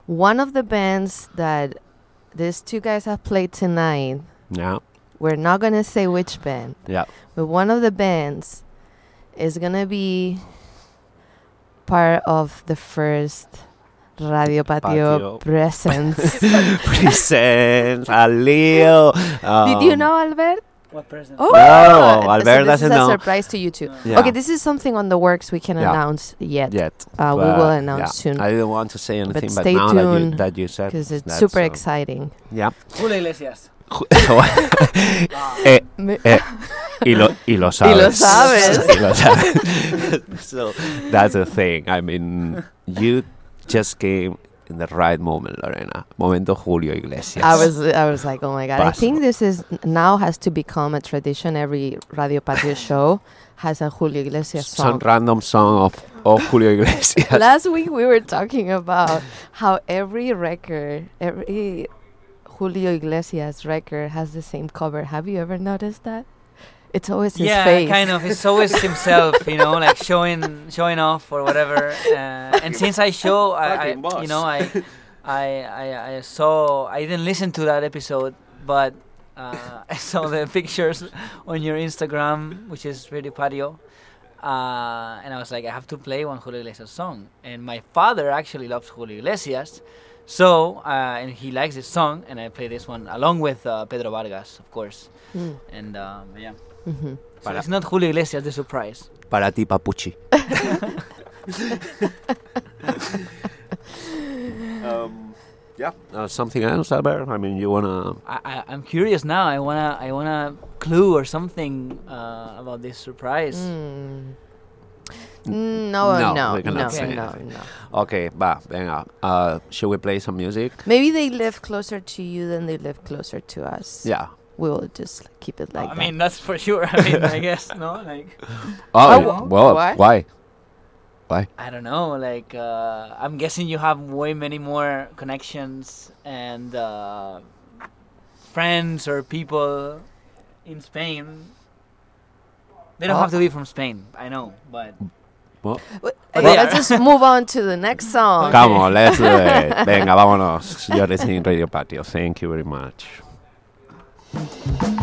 one of the bands that these two guys have played tonight, yeah. we're not gonna say which band, Yeah. but one of the bands is gonna be part of the first Radio Patio, Patio. presence. <laughs> Presents a Leo. <laughs> Did you Um, know, Albert? What present? Oh, No, so Albert this doesn't is a know. surprise to you too. Yeah. Okay, this is something on the works we can Yeah. announce yet. Yet. Uh, we will announce yeah. soon I didn't want to say anything, but, stay now that you, tuned, that you said because it's that's, super um, exciting. Yeah. Julio Iglesias. <laughs> <laughs> eh, eh, y, lo, y lo sabes. lo sabes. Y lo sabes. <laughs> so that's the thing. I mean, you just came in the right moment, Lorena. Momento Julio Iglesias. I was I was like, oh my god! I think this is now has to become a tradition. Every Radio Patio <laughs> show has a Julio Iglesias song. some random song of, of Julio Iglesias. <laughs> Last week we were talking about how every record, every Julio Iglesias record has the same cover. Have you ever noticed that? It's always his yeah, face. kind of. It's always himself, you know, like showing showing off or whatever. Uh, and since I show, I, I you know, I, I, I, I saw. I didn't listen to that episode, but uh, <laughs> I saw the pictures on your Instagram, which is Radio Patio. Uh, and I was like, I have to play one Julio Iglesias song. And my father actually loves Julio Iglesias, so uh, and he likes this song, and I play this one along with uh, Pedro Vargas, of course. Mm. And um, yeah, Mhm. so Para- it's not Julio Iglesias the surprise. Para ti, Papuchi. <laughs> um, yeah. Uh, something else, Albert? I mean, you wanna? I, I I'm curious now. I wanna I wanna clue or something uh, about this surprise. Mm. No, No, no, we no, cannot no, say no, no. Okay, va, venga. Uh, should we play some music? Maybe they live closer to you than they live closer to us. Yeah. We will just keep it like I that. mean that's for sure. I mean I guess no <laughs> like Oh, well, why? why? Why? I don't know like uh, I'm guessing you have way many more connections and uh, friends or people in Spain. They don't Oh. have to be from Spain. I know, but Well, Wait, But let's just move on to the next song. come on, let's do it. <laughs> Venga, vámonos. You're listening to Radio Patio. Thank you very much. Música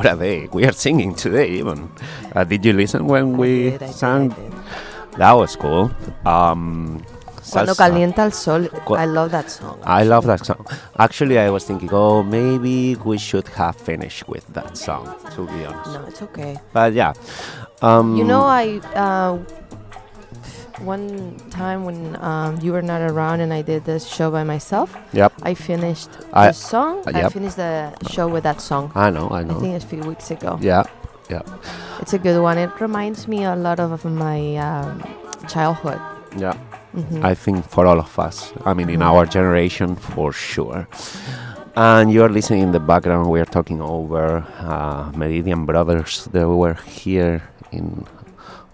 what a day. We are singing today, even. Uh, did you listen when we did, I did, I sang? That was cool. Um, Cuando calienta el sol, I love that song. I love that song. Actually, I was thinking, oh, maybe we should have finished with that song, to be honest. No, it's okay. But yeah. Um, You know, I uh, one time when um, you were not around and I did this show by myself. Yep. I finished I- the song. uh, I finished the show with that song. I know, I know. I think it's a few weeks ago. Yeah, yeah, It's a good one. It reminds me a lot of my um, childhood. yeah. Mhm. I think for all of us. I mean, in Mhm. our generation, for sure. And you're listening in the background. We are talking over uh, Meridian Brothers. They were here in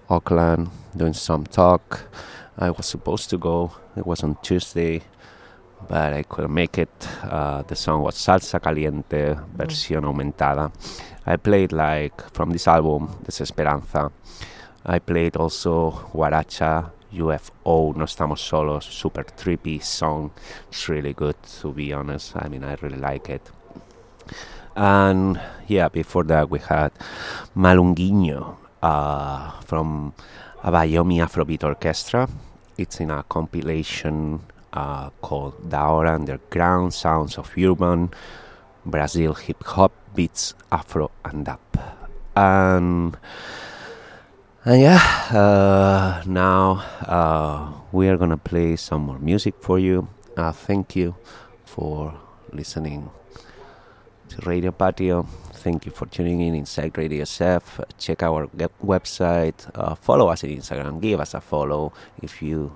Oakland doing some talk. I was supposed to go. It was on Tuesday, but I couldn't make it. Uh, the song was Salsa Caliente, versión aumentada. I played like from this album, Desesperanza. I played also Guaracha, UFO, No Estamos Solos, super trippy song. It's really good, to be honest. I mean, I really like it. And yeah, before that, we had Malunguinho uh, from Abayomy Afrobeat Orchestra. It's in a compilation uh, called Daora Underground Sounds of Urban Brazil Hip Hop Beats Afro and Dub. And and yeah, uh, now uh, we are gonna play some more music for you. Uh, thank you for listening to Radio Patio. Thank you for tuning in inside Radio SF. Check our website. Uh, follow us on Instagram. Give us a follow if you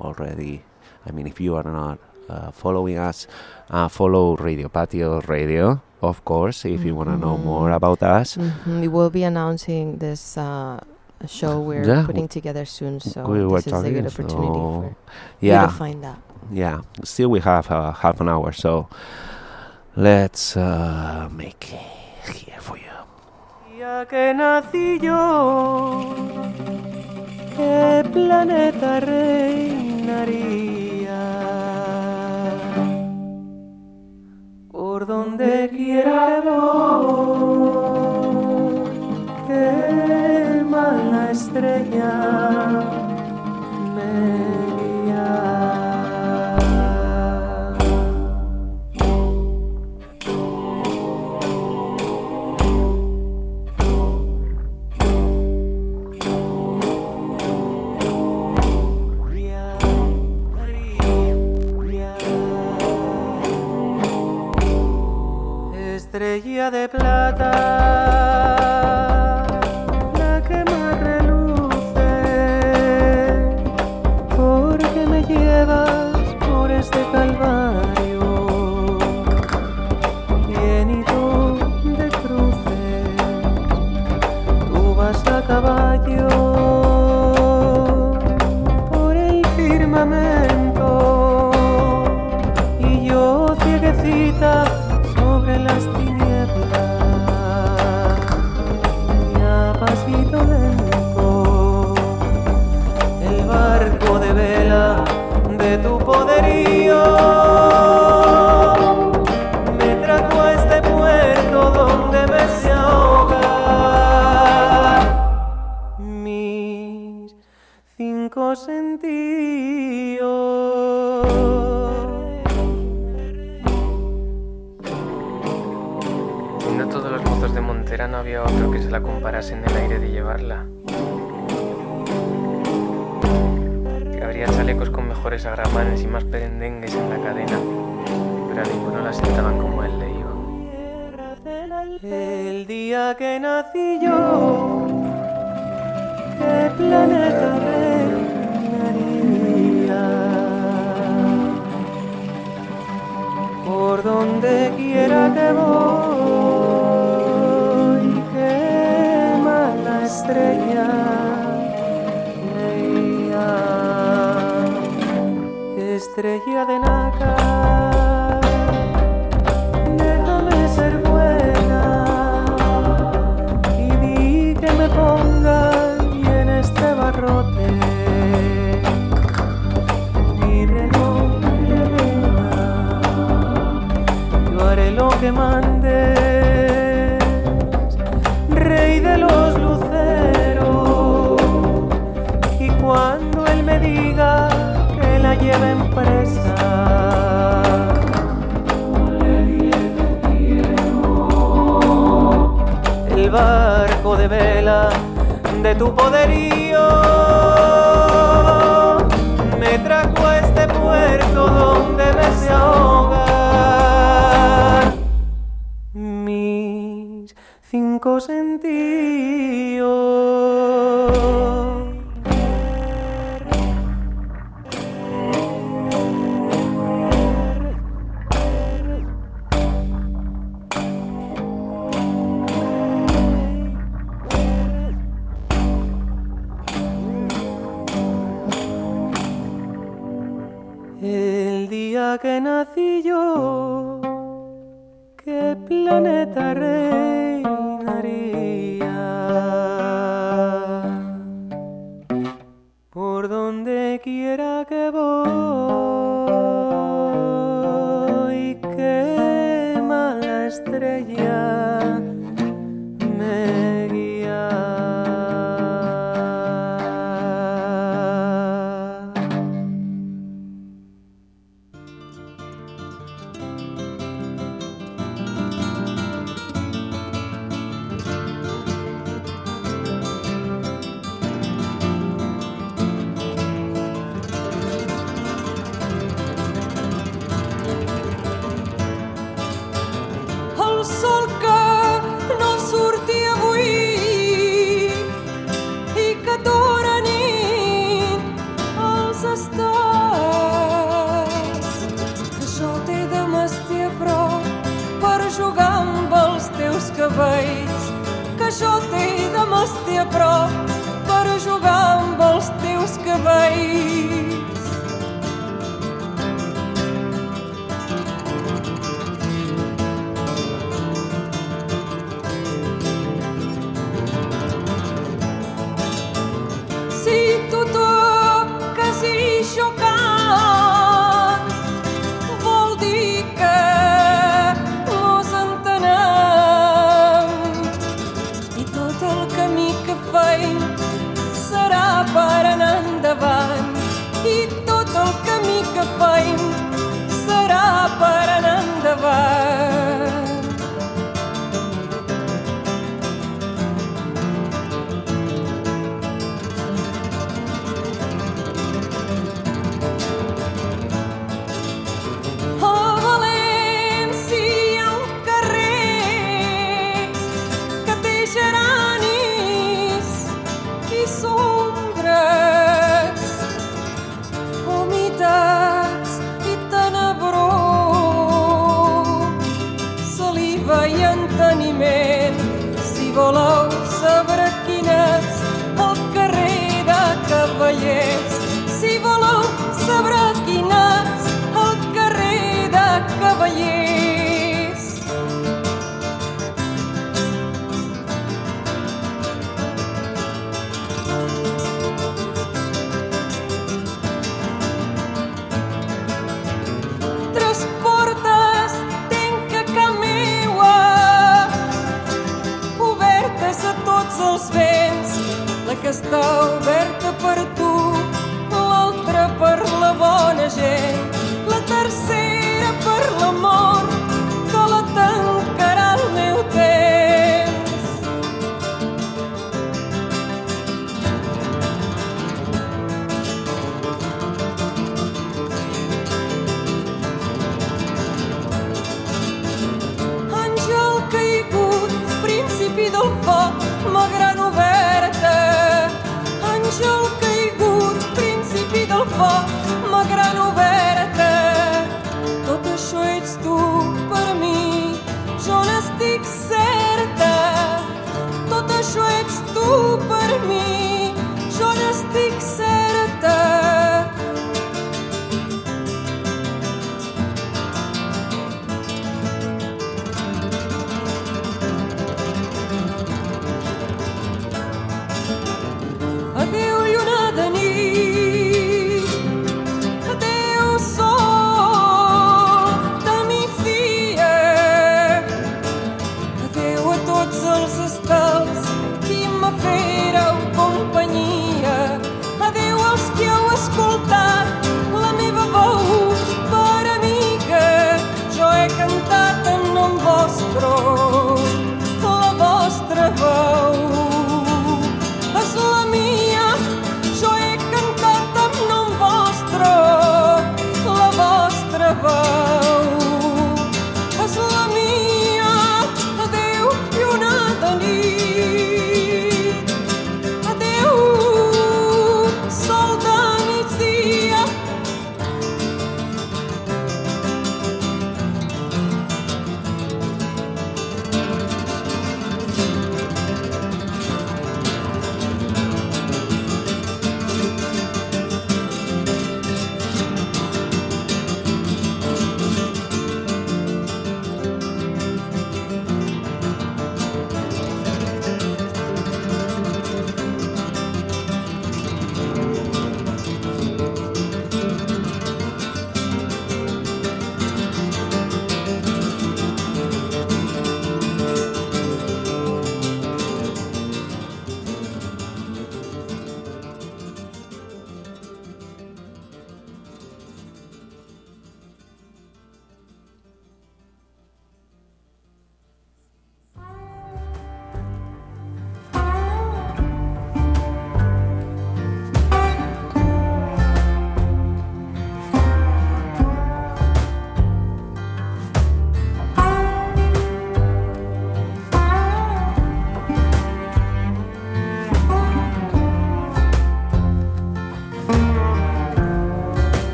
already. I mean, if you are not uh, following us, uh, follow Radio Patio Radio, of course. If you want to know more about us, Mhm. We will be announcing this uh, show we're Yeah, putting together soon. So we this is a good opportunity so- for yeah. you to find out. yeah still we have uh, half an hour so let's uh, make it here for you día que nací yo, ¿qué planeta reinaría? Por donde quiera que voy, qué mala estrella me Estrella de plata, la que más reluce, porque me llevas por este calvario,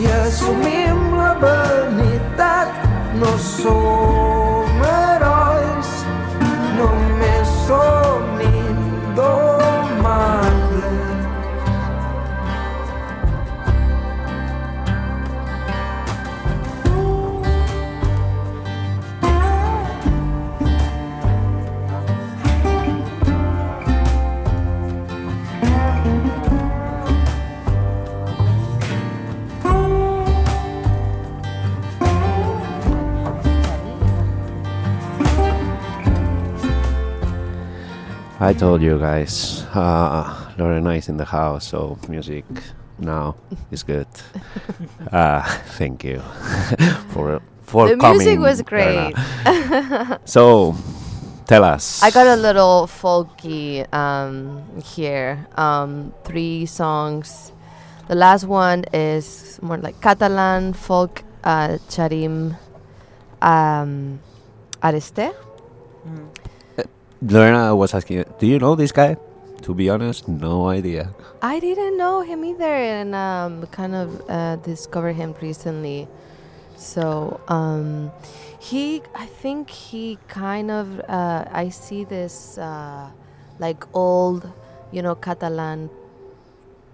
i assumim la vanitat no som I told you guys, uh, Lorena is in the house, so music now is good. <laughs> uh, thank you <laughs> for for the coming. music was great. <laughs> So, tell us. I got a little folky um, here. Um, three songs. The last one is more like Catalan folk, uh, Xarim um, Aresté. Lorena was asking, do you know this guy? To be honest, no idea. I didn't know him either, and um, kind of uh, discovered him recently. So um, he, I think he kind of, uh, I see this uh, like old, you know, Catalan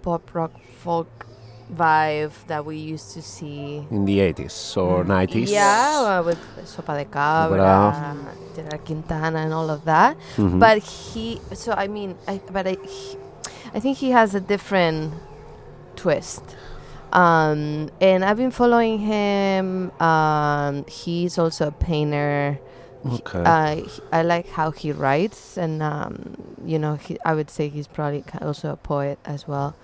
pop rock folk vibe that we used to see In the 80s or 90s? Yeah, with Sopa de Cabra, Cabra. Gerard Quintana, and all of that. Mhm. But he, so I mean, I, but I, he, I think he has a different twist. Um, and I've been following him. Um, he's also a painter. Okay. Uh, he- I like how he writes, and um, you know, he, I would say he's probably also a poet as well.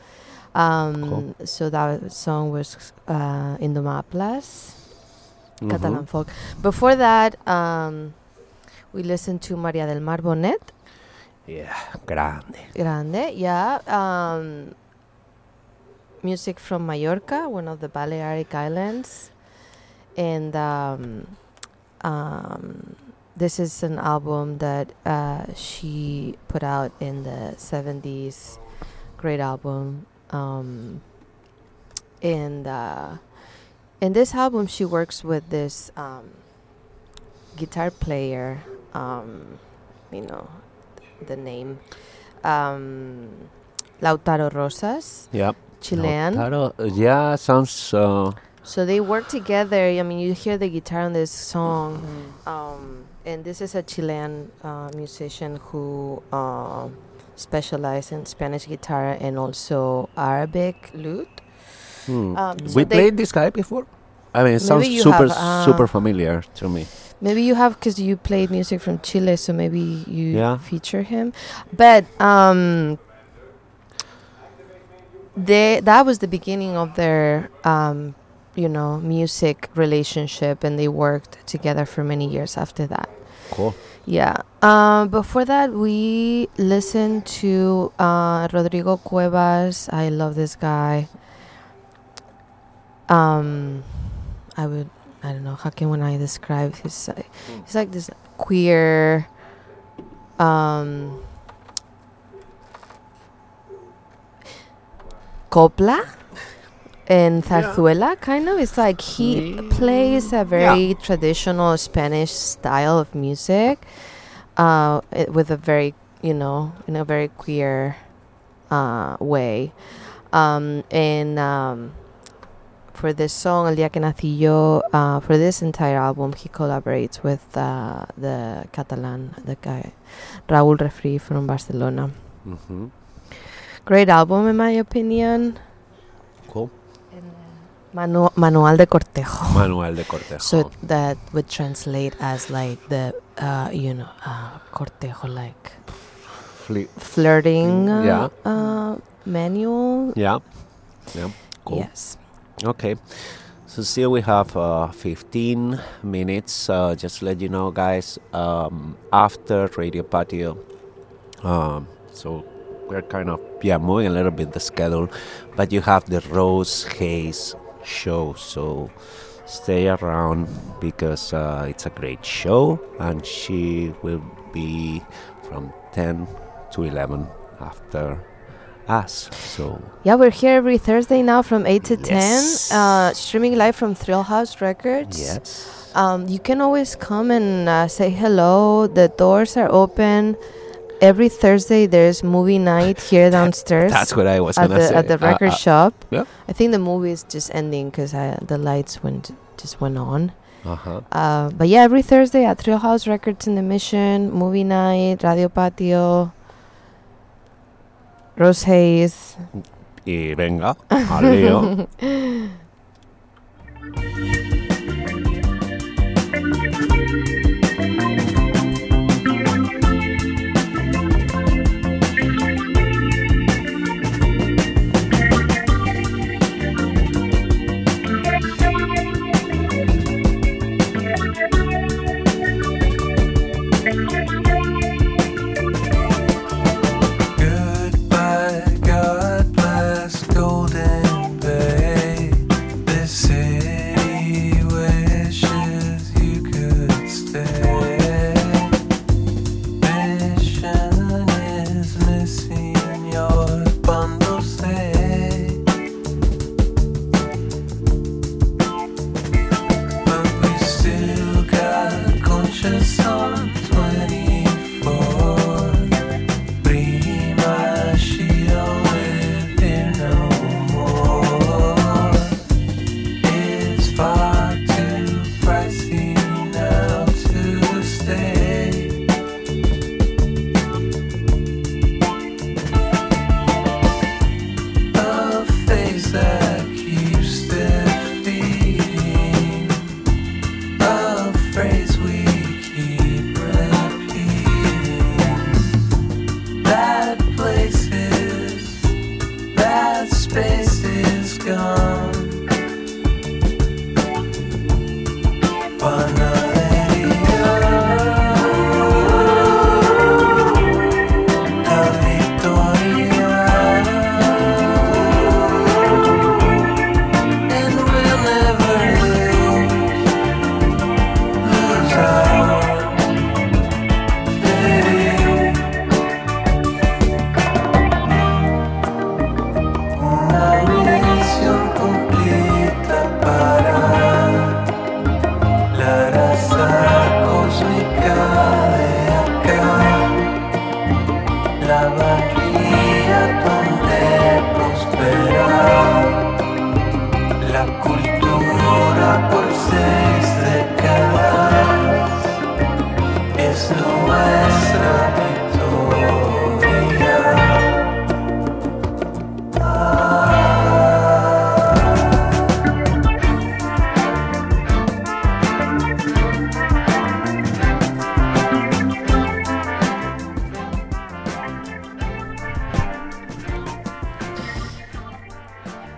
Um, So that song was uh, Indomables, Catalan Mhm. folk. Before that, um, we listened to Maria del Mar Bonet. Yeah, grande. Grande, yeah. Um, music from Mallorca, one of the Balearic Islands. And um, um, this is an album that uh, she put out in the 70s. Great album. Um, and uh, in this album, she works with this um, guitar player. Um, you know, the name. Um, Lautaro Rosas. Yep. Chilean. Lautaro, uh, yeah, sounds. Uh, So they work together. I mean, you hear the guitar on this song, um, and this is a Chilean uh, musician who specializes in Spanish guitar and also Arabic lute. hmm. Um, so we played this guy before? I mean, it sounds super, have, uh, super familiar to me. Maybe you have because you played music from Chile, so maybe you Yeah. feature him. But um, they that was the beginning of their um, you know music relationship, and they worked together for many years after that. Cool. Yeah. Um, before that, we listened to uh, Rodrigo Cuevas. I love this guy. Um, I would. I don't know. How can when I describe his? Uh, he's like this queer. Um, copla and zarzuela kind of? It's like he plays a very traditional spanish style of music uh, it- with a very you know in a very queer uh, way. Um, and um, for this song El Día que Nací Yo uh, for this entire album he collaborates with uh, the Catalan the guy Raúl Refree from Barcelona. Hmm great album in my opinion. Cool. Manu- Manual de Cortejo Manual de Cortejo. so that would translate as like the uh, you know uh, cortejo like Fli- flirting uh, Yeah. uh, manual Yeah. Yeah. Cool. Yes. Okay. So still we have uh, 15 minutes. Uh, just to let you know, guys. Um, after Radio Patio, um, so we're kind of yeah moving a little bit the schedule, but you have the Rose Hayes show, so stay around because uh, it's a great show, and she will be from 10 to 11 after us. So Yeah, we're here every Thursday now from 8 to 10, uh, streaming live from Thrill House Records. yes, Um, you can always come and uh, say hello. The doors are open. Every Thursday there's movie night here downstairs. <laughs> that's what I was at gonna the, say. At the Uh, record uh, shop. yeah. I think the movie is just ending because the lights went just went on. uh-huh. Uh, but yeah, every Thursday at Thrill House Records in the Mission, movie night, Radio Patio, Rose Hayes. Y venga, al <laughs>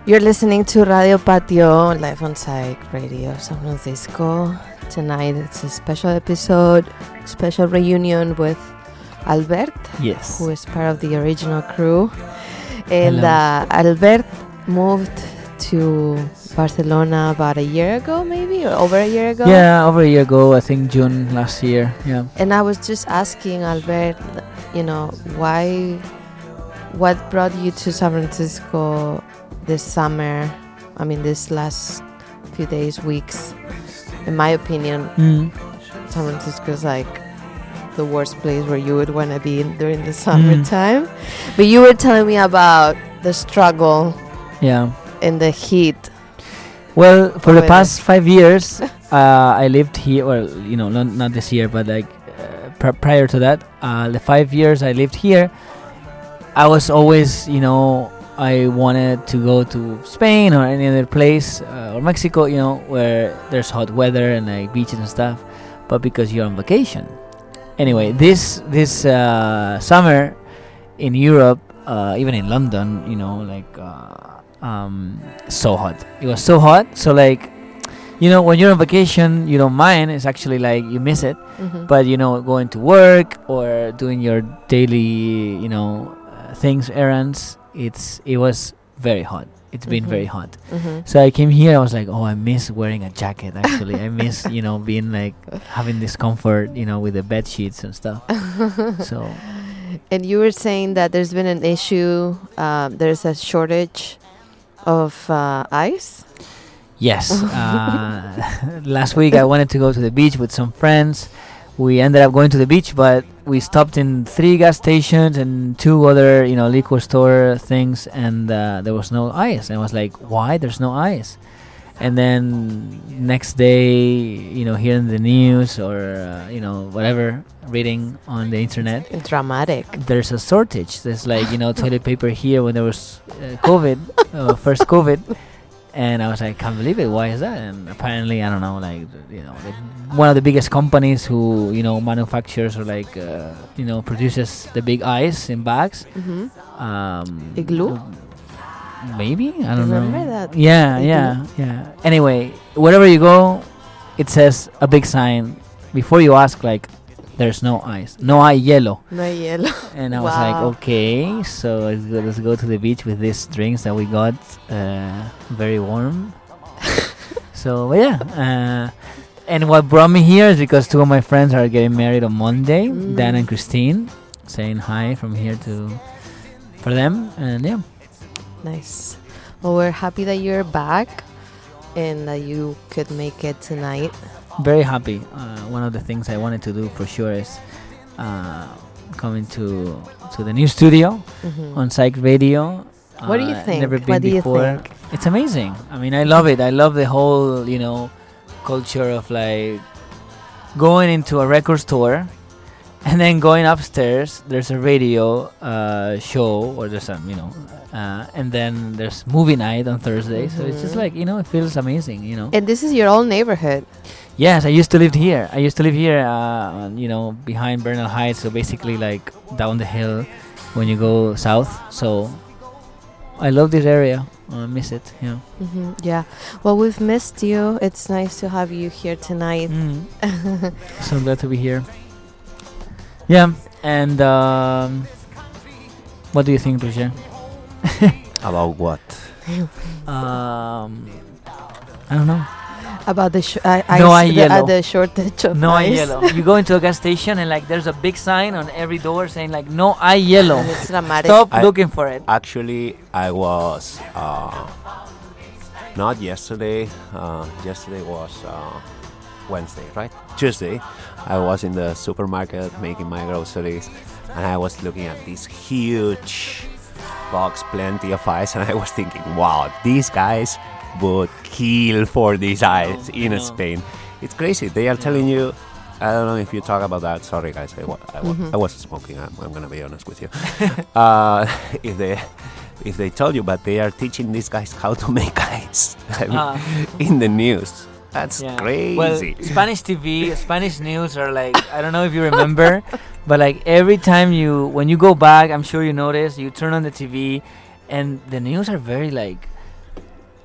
You're listening to Radio Patio live on Psych Radio San Francisco. Tonight it's a special episode, special reunion with Albert, Yes. who is part of the original crew. And uh, Albert moved to Barcelona about a year ago, maybe, or over a year ago. Yeah, over a year ago, I think June last year. Yeah. And I was just asking Albert, you know, why, what brought you to San Francisco this summer? I mean, this last few days, weeks. In my opinion, Mm. San Francisco is like the worst place where you would want to be in during the summertime. But you were telling me about the struggle Yeah. in the heat. Well, for the past <laughs> five years, uh, I lived here. Well, you know, not, not this year, but like uh, pr- prior to that, uh, the five years I lived here, I was always, you know, I wanted to go to Spain or any other place uh, or Mexico, you know, where there's hot weather and like beaches and stuff. But because you're on vacation, anyway, this this uh, summer in Europe, uh, even in London, you know, like uh, um, so hot. It was so hot. So like, you know, when you're on vacation, you don't mind. It's actually like you miss it. Mhm. But you know, going to work or doing your daily, you know, uh, things, errands, it's it was very hot. It's been Mhm. very hot. Mhm. So I came here. I was like, oh, I miss wearing a jacket. Actually, I miss you know <laughs> being like having this comfort, you know, with the bed sheets and stuff. <laughs> so And you were saying that there's been an issue. Um, there's a shortage of uh, ice. Yes. <laughs> Uh, last week I wanted to go to the beach with some friends. We ended up going to the beach, but we stopped in three gas stations and two other, you know, liquor store things, and uh, there was no ice. And I was like, "Why? There's no ice." And then next day, you know, hearing the news or uh, you know whatever, reading on the internet, dramatic. There's a shortage. There's like you know toilet paper here when there was uh, COVID, uh, first COVID, and I was like, can't believe it. Why is that? And apparently, I don't know, like you know, the, one of the biggest companies who you know manufactures or like uh, you know produces the big ice in bags. Mhm. Um, Igloo? Maybe I don't Remember know. that Yeah, igloo? yeah, yeah. Anyway, wherever you go, it says a big sign before you ask like. There's no ice. No hay hielo. No hielo. <laughs> And I was like, okay, so let's go, let's go to the beach with these drinks that we got, uh, very warm. <laughs> so yeah, uh, and what brought me here is because two of my friends are getting married on Monday, Dan Mm. and Christine, saying hi from here to for them, and yeah, Nice. Well, we're happy that you're back and that you could make it tonight. Very happy. Uh, one of the things I wanted to do for sure is uh, coming to to the new studio Mhm. on Psych Radio. What do you Uh, think? Never What been you before. It's amazing. I mean, I love it. I love the whole you know culture of like going into a record store and then going upstairs. There's a radio uh, show or there's some you know, uh, and then there's movie night on Thursday. So it's just Mhm. like you know, it feels amazing. You know. And this is your own neighborhood. Yes, I used to live here. I used to live here, uh, you know, behind Bernal Heights. So basically, like down the hill when you go south. So I love this area. I miss it. Yeah. hmm Yeah. Well, we've missed you. It's nice to have you here tonight. Mm. <laughs> So glad to be here. Yeah, and um, what do you think, Roger? About what? <laughs> um, I don't know. About the sh- uh, no ice, hay the, uh, the shortage of no hay ice. hielo. You go into a gas station and like there's a big sign on every door saying like no hay yellow. It's dramatic. Stop I- looking for it. Actually, I was uh, not yesterday. Uh, yesterday was uh, Wednesday, right? Tuesday. I was in the supermarket making my groceries, and I was looking at this huge box, plenty of ice, <laughs> and I was thinking, wow, these guys would kill for this ice in no. Spain. It's crazy. They are telling you. I don't know if you talk about that. Sorry, guys. I, wa- I, wa- Mhm. I wasn't smoking. I'm, I'm gonna be honest with you. <laughs> uh, if they if they told you, but they are teaching these guys how to make ice <laughs> I mean, Ah. in the news. That's Yeah. crazy. Well, Spanish TV, <laughs> Spanish news are like I don't know if you remember, but like every time you when you go back, I'm sure you notice you turn on the TV, and the news are very like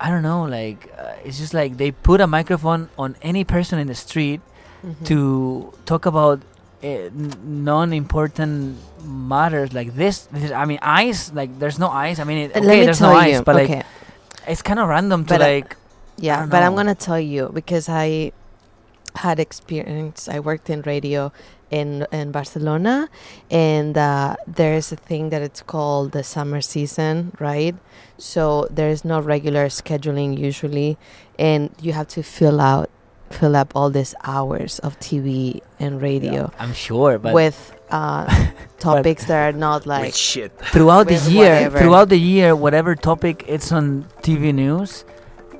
I don't know, like uh, it's just like they put a microphone on any person in the street Mhm. to talk about uh, non-important matters like this, this. I mean, ice. Like there's no ice. I mean, it, okay, there's no ice, but okay. like it's kind of random to But, uh, like. Yeah, don't but I'm gonna tell you because I had experience. I worked in radio in in Barcelona, and uh, there's a thing that it's called the summer season, right? So there's no regular scheduling usually, and you have to fill out fill up all these hours of TV and radio I'm sure, but with uh, <laughs> topics that are not like shit. throughout the year whatever. throughout the year whatever topic it's on tv news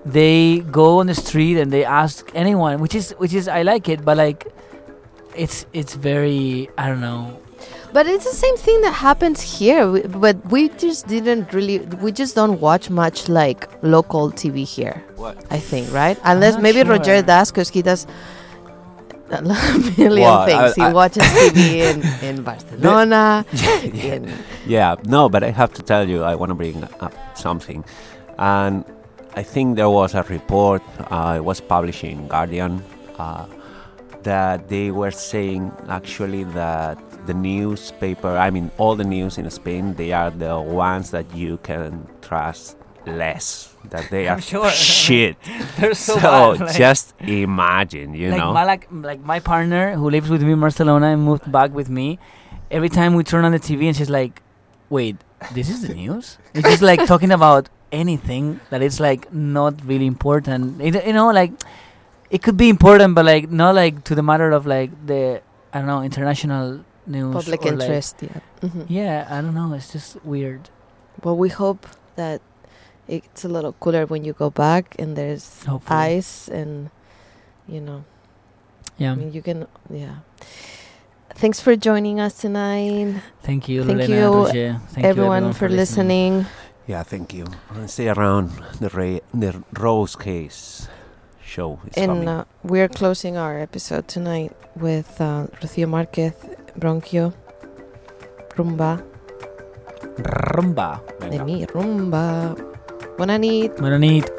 they go on the street and they ask anyone which is which is i like it but like it's it's very i don't know But it's the same thing that happens here. We, but we just didn't really. We just don't watch much like local TV here. What? I think, right? Unless not maybe Roger does, because he does a <laughs> million Well, things. I- he I- watches <laughs> TV in, in Barcelona. <laughs> in, yeah, no, but I have to tell you, I want to bring up something. And I think there was a report, uh, it was published in Guardian, uh, that they were saying actually that the newspaper, I mean, all the news in Spain, they are the ones that you can trust less. That they <laughs> are sure. shit. <laughs> They're so bad, like- just imagine, you like know. My, like, like my partner who lives with me in Barcelona and moved back with me. Every time we turn on the TV and she's like, "Wait, this is the news?" It's just like talking about anything that is like not really important. It, you know, like it could be important, but like not like to the matter of like the I don't know international news. Public or, like- interest, yeah. Mhm. Yeah, I don't know. It's just weird. Well, we hope that it's a little cooler when you go back and there's Hopefully. ice and you know. Yeah. I mean, you can. Yeah. Thanks for joining us tonight. Thank you, Thank Lorena, you, Roger. Thank you, everyone, everyone, for for listening. listening. Yeah, thank you. And stay around. The Ra- the Rose Hayes show is And uh, we're closing our episode tonight with uh, Rocío Márquez, Bronquio, Rumba. Rumba. De mi rumba. Buena nit. Buena nit.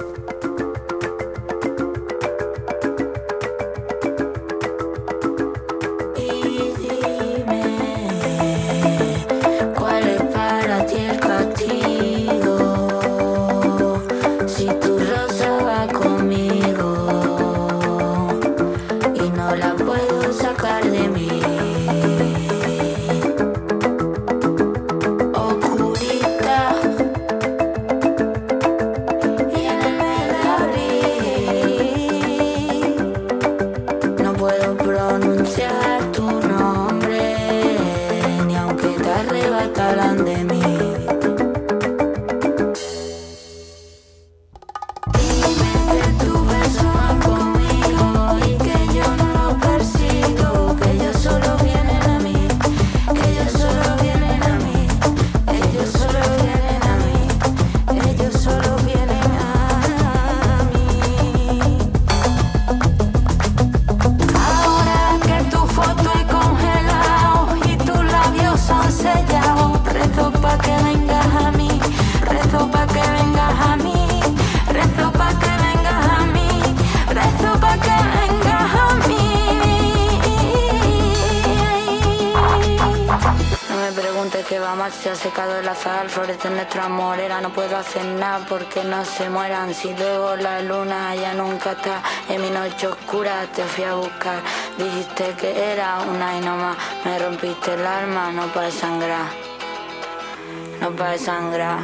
Si luego la luna ya nunca está en mi noche oscura, te fui a buscar. Dijiste que era una y no más, me rompiste el alma, no para sangrar, no para sangrar.